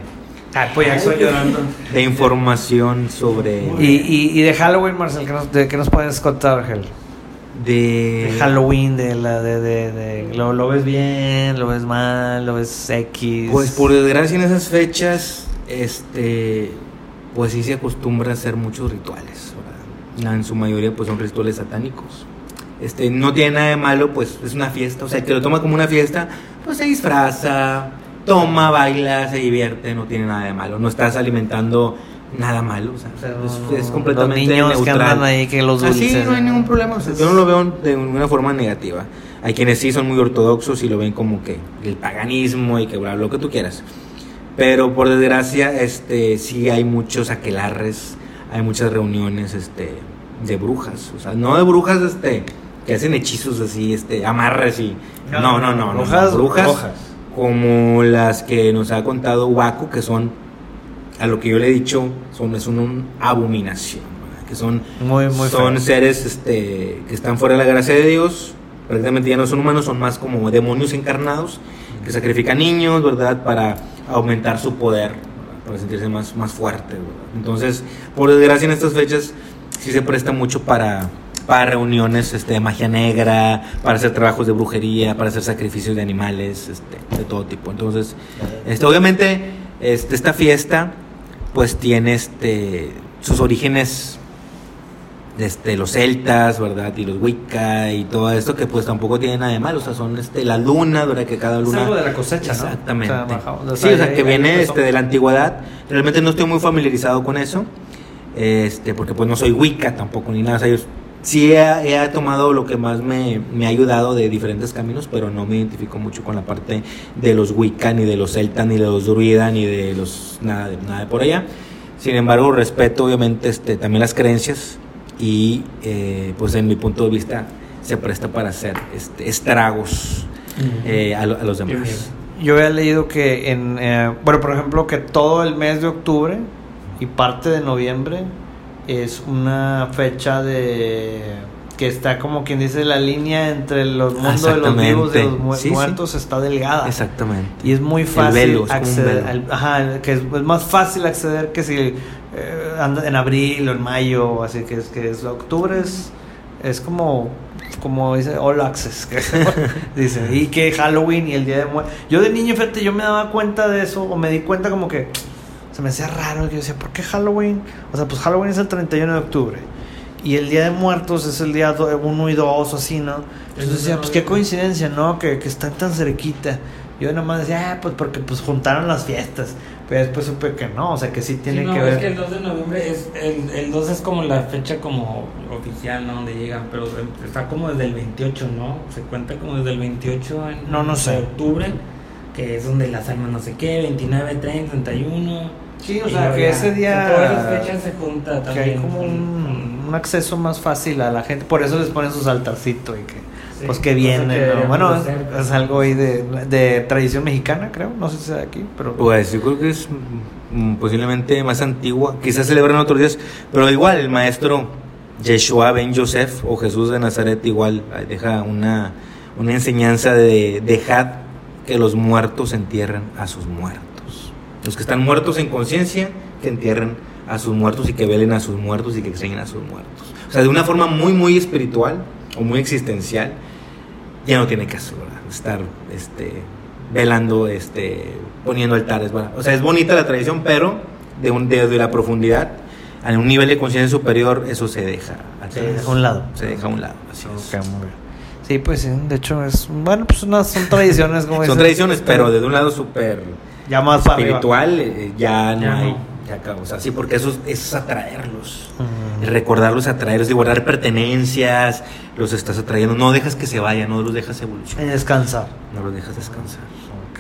Ah, pues ya estoy llorando. de información sobre Y, y, y de Halloween, Marcel, ¿qué nos, de, ¿qué nos puedes contar, Ángel? de, De Halloween, de la de, de, de- ¿lo, lo ves bien, lo ves mal, lo ves X. Pues por desgracia en esas fechas, este, pues sí se acostumbra a hacer muchos rituales. ¿verdad? En su mayoría, pues son rituales satánicos. Este, no tiene nada de malo, pues es una fiesta. O sea, que lo toma como una fiesta, pues se disfraza, toma, baila, se divierte, no tiene nada de malo. No estás alimentando nada malo. O sea, es, completamente los niños que andan ahí, que los Así dulces. no hay ningún problema. o sea, yo no lo veo de una forma negativa. Hay quienes sí son muy ortodoxos y lo ven como que el paganismo y que bla, lo que tú quieras. Pero por desgracia, este, sí hay muchos aquelarres, hay muchas reuniones, este, de brujas. O sea, no de brujas, este, que hacen hechizos así, este, amarres y. No, no, no, no, no, Brujas, brujas. Como las que nos ha contado Waco, que son, a lo que yo le he dicho, son, es una abominación, ¿verdad? que son Muy, muy son seres este, que están fuera de la gracia de Dios, prácticamente ya no son humanos, son más como demonios encarnados, que sacrifican niños, ¿verdad? Para aumentar su poder, ¿verdad? para sentirse más, más fuerte, ¿verdad? Entonces, por desgracia en estas fechas sí se presta mucho para, para reuniones este, de magia negra, para hacer trabajos de brujería, para hacer sacrificios de animales, este, de todo tipo. Entonces, este, obviamente, este, esta fiesta pues tiene este, sus orígenes este, los celtas, ¿verdad? Y los wicca y todo esto que pues tampoco tiene nada de malo, o sea, son este, la luna, ¿verdad? Que cada luna... Es algo de la cosecha, ¿no? Exactamente. O sea, baja- o sea, sí, o sea, que ahí viene este, de la antigüedad. Realmente no estoy muy familiarizado con eso, este, porque pues no soy wicca tampoco, ni nada, o sea, yo sí he, he tomado lo que más me, me ha ayudado de diferentes caminos, pero no me identifico mucho con la parte de los wicca, ni de los celtas, ni de los druida, ni de los... nada de, nada de por allá. Sin embargo, respeto obviamente este, también las creencias y eh, pues en mi punto de vista se presta para hacer este, estragos eh, a, lo- a los demás. bien. Yo había leído que en, eh, bueno, por ejemplo, que todo el mes de octubre y parte de noviembre es una fecha de que está como quien dice la línea entre los mundos de los vivos y los mu- Sí, sí. muertos está delgada. Exactamente. Y es muy fácil velo, es acceder, al- ajá, que es, es más fácil acceder que si eh, anda en abril o en mayo, así que es que es octubre es, es como como dice all access, que dice, y que Halloween y el día de muertos. Yo de niño, fíjate, yo me daba cuenta de eso o me di cuenta como que se me hacía raro que yo decía, ¿por qué Halloween? O sea, pues Halloween es el 31 de octubre. Y el Día de Muertos es el día 1 y 2 o así, ¿no? Entonces decía, pues qué coincidencia, ¿no? Que, que están tan cerquita. Yo nada más decía, ah, pues porque pues juntaron las fiestas. Pero después supe que no, o sea, que sí tiene Sí, no, que es ver. que el 2 de noviembre es el, el 2 es como la fecha como oficial, ¿no? Donde llegan, pero está como desde el 28, ¿no? Se cuenta como desde el 28 en- No, no sé. de octubre, que es donde las almas no sé qué, 29, 30, 31. Sí, o y sea, que ese día- esas fechas se junta que también. hay como un, un acceso más fácil a la gente. Por eso les ponen sus altarcitos y que, Sí, pues que viene. que ¿no? Bueno, es, es algo ahí de, de tradición mexicana, creo. No sé si sea de aquí, pero. Pues yo creo que es mm, posiblemente más antigua. Quizás celebran otros días, pero igual el maestro Yeshua Ben Joseph o Jesús de Nazaret igual deja una, una enseñanza de dejad que los muertos entierren a sus muertos. Los que están muertos en conciencia, que entierren a sus muertos y que velen a sus muertos y que extrañen a sus muertos. O sea, de una forma muy, muy espiritual o muy existencial, ya no tiene caso, ¿verdad? Estar este, velando, este, poniendo altares, ¿verdad? O sea, es bonita la tradición, pero de un, desde la profundidad, a un nivel de conciencia superior, eso se deja atrás. Se deja a un lado. Se deja a un lado, así es. Ok, muy bien. Sí, pues sí, de hecho es. Bueno, pues unas, son tradiciones, como Son tradiciones, pero desde un lado súper Ya más espiritual, eh, ya no Ya hay. no. Ya acabó. O sea, sí, porque eso, es- eso es atraerlos. Mm. Y recordarlos, atraerlos, y guardar pertenencias, los estás atrayendo. No dejas que se vayan, no los dejas evolucionar, descansar. no los dejas descansar. Ok.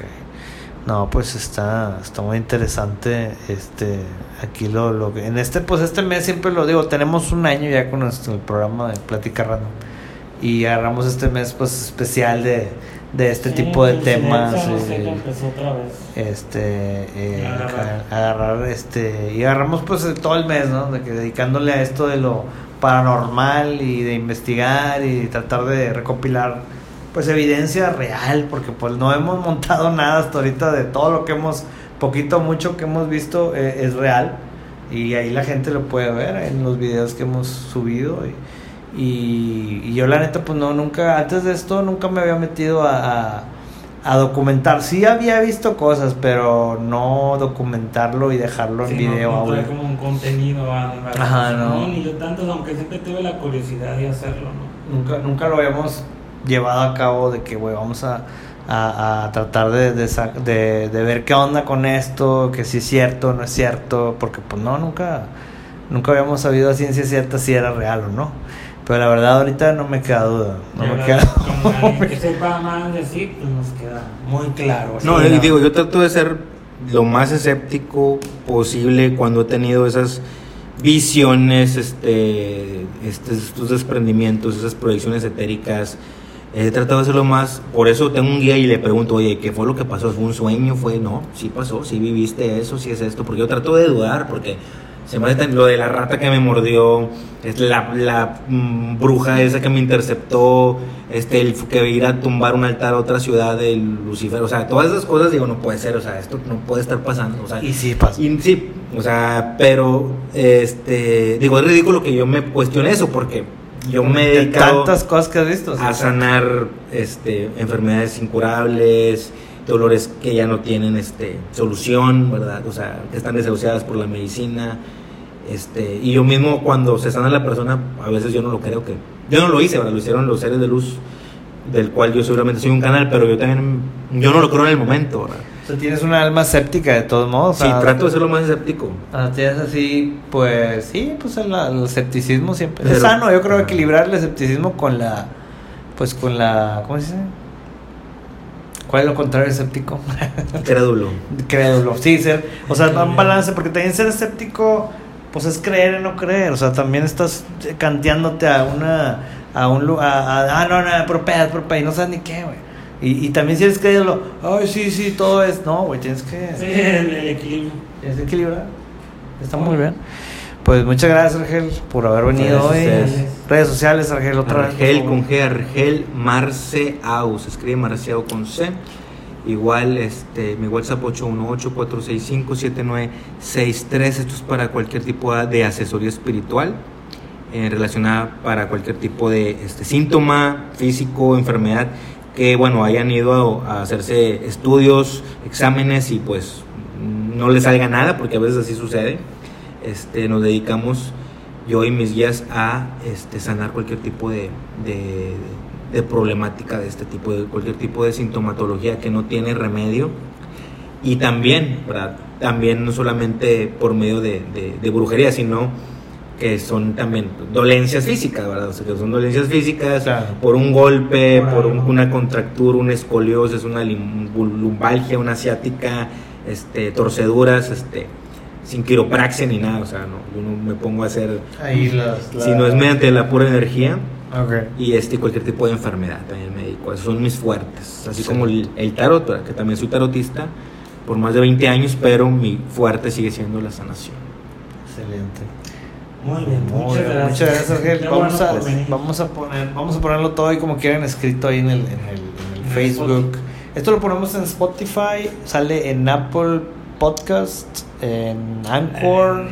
No, pues está, está muy interesante. Este, aquí lo, lo que- en este, pues este mes siempre lo digo, tenemos un año ya con nuestro programa de Plática Random. Y agarramos este mes pues especial de, de este Sí, tipo de sí, temas. sí, eh, otra vez. Este eh, Agarrar. este y agarramos pues el- todo el mes no de que dedicándole a esto de lo paranormal y de investigar y tratar de recopilar pues evidencia real porque pues no hemos montado nada hasta ahorita de todo lo que hemos poquito mucho que hemos visto eh, es real y ahí la gente lo puede ver en los videos que hemos subido y, y, y yo la neta pues no nunca antes de esto nunca me había metido a, a- a documentar. Sí había visto cosas pero no documentarlo y dejarlo en video no, trae como un contenido a- a- Ajá, no. ni yo tanto aunque siempre tuve la curiosidad de hacerlo no nunca nunca lo habíamos llevado a cabo de que güey vamos a, a, a tratar de, de- de ver qué onda con esto que si es cierto no es cierto porque pues no nunca nunca habíamos sabido a ciencia cierta si era real o no pero la verdad ahorita no me queda duda no me queda como alguien que sepa más de sí pues nos queda muy claro No, Sí, y digo, yo trato de ser lo más escéptico posible cuando he tenido esas visiones, este, este, estos desprendimientos, esas proyecciones etéricas. He tratado de hacerlo más, por eso tengo un guía y le pregunto, oye, ¿qué fue lo que pasó? ¿Fue un sueño? ¿Fue? No, sí pasó, sí viviste eso, sí es esto, porque yo trato de dudar, porque se lo de la rata que me mordió, es la, la mm, bruja esa que me interceptó, este, el que ir a tumbar un altar a otra ciudad del Lucifer, o sea, todas esas cosas digo, no puede ser, o sea, esto no puede estar pasando, o sea, y sí pasa y sí, o sea, pero, este, digo, es ridículo que yo me cuestione eso porque yo me he De dedicado tantas cosas que has visto. o sea, a sanar este, enfermedades incurables, dolores que ya no tienen este, solución, ¿verdad? O sea, que están desahuciadas por la medicina. Este, y yo mismo cuando se sana la persona, a veces yo no lo creo que... Yo no lo hice, ¿verdad? Lo hicieron los seres de luz, del cual yo seguramente soy un canal, pero yo también... Yo no lo creo en el momento, ¿verdad? o sea, tienes una alma escéptica de todos modos. Sí, trato de ser lo más escéptico. Ah, tienes así, pues sí, pues el, el escepticismo siempre. es sano, yo creo equilibrar el escepticismo con la, pues con la, ¿cómo se dice? ¿Cuál es lo contrario de escéptico? Crédulo. Crédulo, sí, ser, o sea, un balance, porque también ser escéptico, pues es creer en no creer, o sea, también estás canteándote a una, a un lugar, ah, no, no, pero pedas, y no sabes ni qué, güey. Y, y también si eres crédulo, ay, sí, sí, todo es, no, güey, tienes que... Sí, el, el equilibrio. Tienes que equilibrar. Está muy bien. Pues muchas gracias, Argel, por haber venido hoy. Redes sociales, Argel, otra vez. Argel con. G, Argel Marceau, se escribe Marceau con C. Igual este mi WhatsApp 818-465-7963. Esto es para cualquier tipo de asesoría espiritual eh, relacionada para cualquier tipo de este, síntoma físico, enfermedad que bueno hayan ido a, a hacerse estudios, exámenes y pues no les salga nada porque a veces así sucede. Este, nos dedicamos yo y mis guías a este, sanar cualquier tipo de, de, de problemática de este tipo, de cualquier tipo de sintomatología que no tiene remedio. Y también, ¿verdad? también no solamente por medio de, brujería, sino que son también dolencias físicas, ¿verdad? O sea, que son dolencias físicas Claro. por un golpe, por un- una contractura, una escoliosis, una lumbalgia, una asiática, este, torceduras, este, sin quiropraxia ni nada, o sea, no, yo no me pongo a hacer, Ahí las. si no es mediante la pura energía Ok. y este cualquier tipo de enfermedad también médico, esos son mis fuertes, así Sí. como el, el tarot, que también soy tarotista por más de 20 años, pero mi fuerte sigue siendo la sanación. Excelente. Muy bien, Muy muchas bien, gracias. Muchas gracias. Qué Vamos, bueno a, vamos, a poner, vamos a ponerlo todo ahí como quieran escrito ahí en el, en el, en el En el Facebook. Esto lo ponemos en Spotify, sale en Apple Podcast, en Anchor,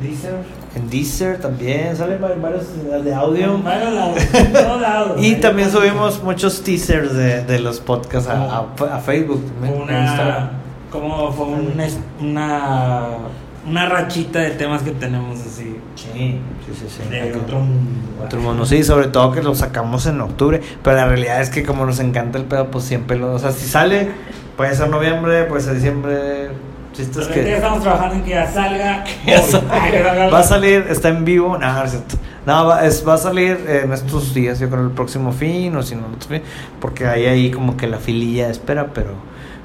Deezer. en Deezer también, salen va- varios de audio. Lados. Y también subimos muchos teasers de, de los podcasts a, a- a Facebook también, a Instagram. una como fue un una una rachita de temas que tenemos así Sí, sí, sí. sí. de otro mundo. Otro mundo, sí, sobre todo que lo sacamos en octubre, pero la realidad es que como nos encanta el pedo, pues siempre lo, o sea, si sale, puede ser noviembre, puede ser diciembre, ahorita ya que estamos trabajando en que ya salga. Ya que salga va a salir, está en vivo, no, no es va, es- va a salir en estos días, yo creo el próximo fin, o si no porque hay ahí como que la fililla de espera, pero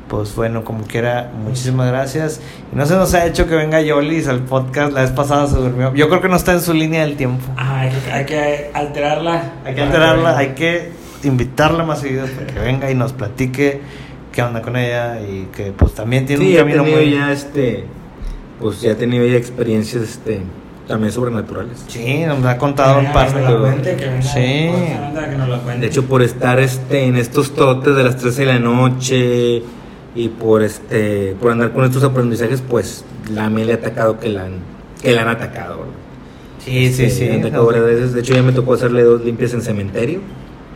pues bueno, como quiera, muchísimas gracias. Y no se nos ha hecho que venga Yolis al podcast, la vez pasada se durmió, yo creo que no está en su línea del tiempo. Ah, hay, que, hay que alterarla. Hay que alterarla, hay que invitarla más seguido para que venga y nos platique qué onda con ella y que pues también tiene Sí, un camino muy... ya este, pues ya he tenido ya experiencias este, también sobrenaturales. Sí, nos ha contado un par de... Sí. De hecho, por estar este, en estos totes de las 13 de la noche y por este por andar con estos aprendizajes, pues la me le ha atacado que la han, que la han atacado. ¿verdad? Sí, sí, Este, sí. me han atacado varias veces. De hecho, ya me tocó hacerle dos limpias en cementerio.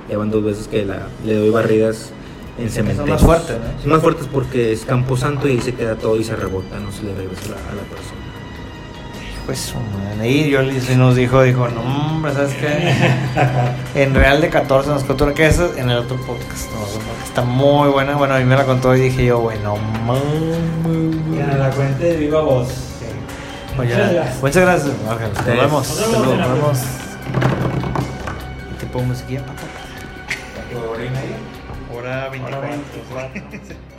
Ya van dos veces que la, le doy barridas en cementerio. más fuertes, ¿no? Son más fuertes porque es campo santo y ahí se queda todo y se rebota, no se le regresa a la, a la persona. Pues, ahí sí nos dijo, dijo, no, hombre, ¿sabes qué? en Real de 14 nos contó una que esa en el otro podcast. ¿no? Está muy buena. Bueno, a mí me la contó y dije yo, bueno. Que la cuente de viva voz. Sí. Muchas gracias. Muchas gracias, Ángel. Nos vemos. Nos vemos Nos vemos. Y te pongo musiquilla, papá. Hora 24. Ahora 24.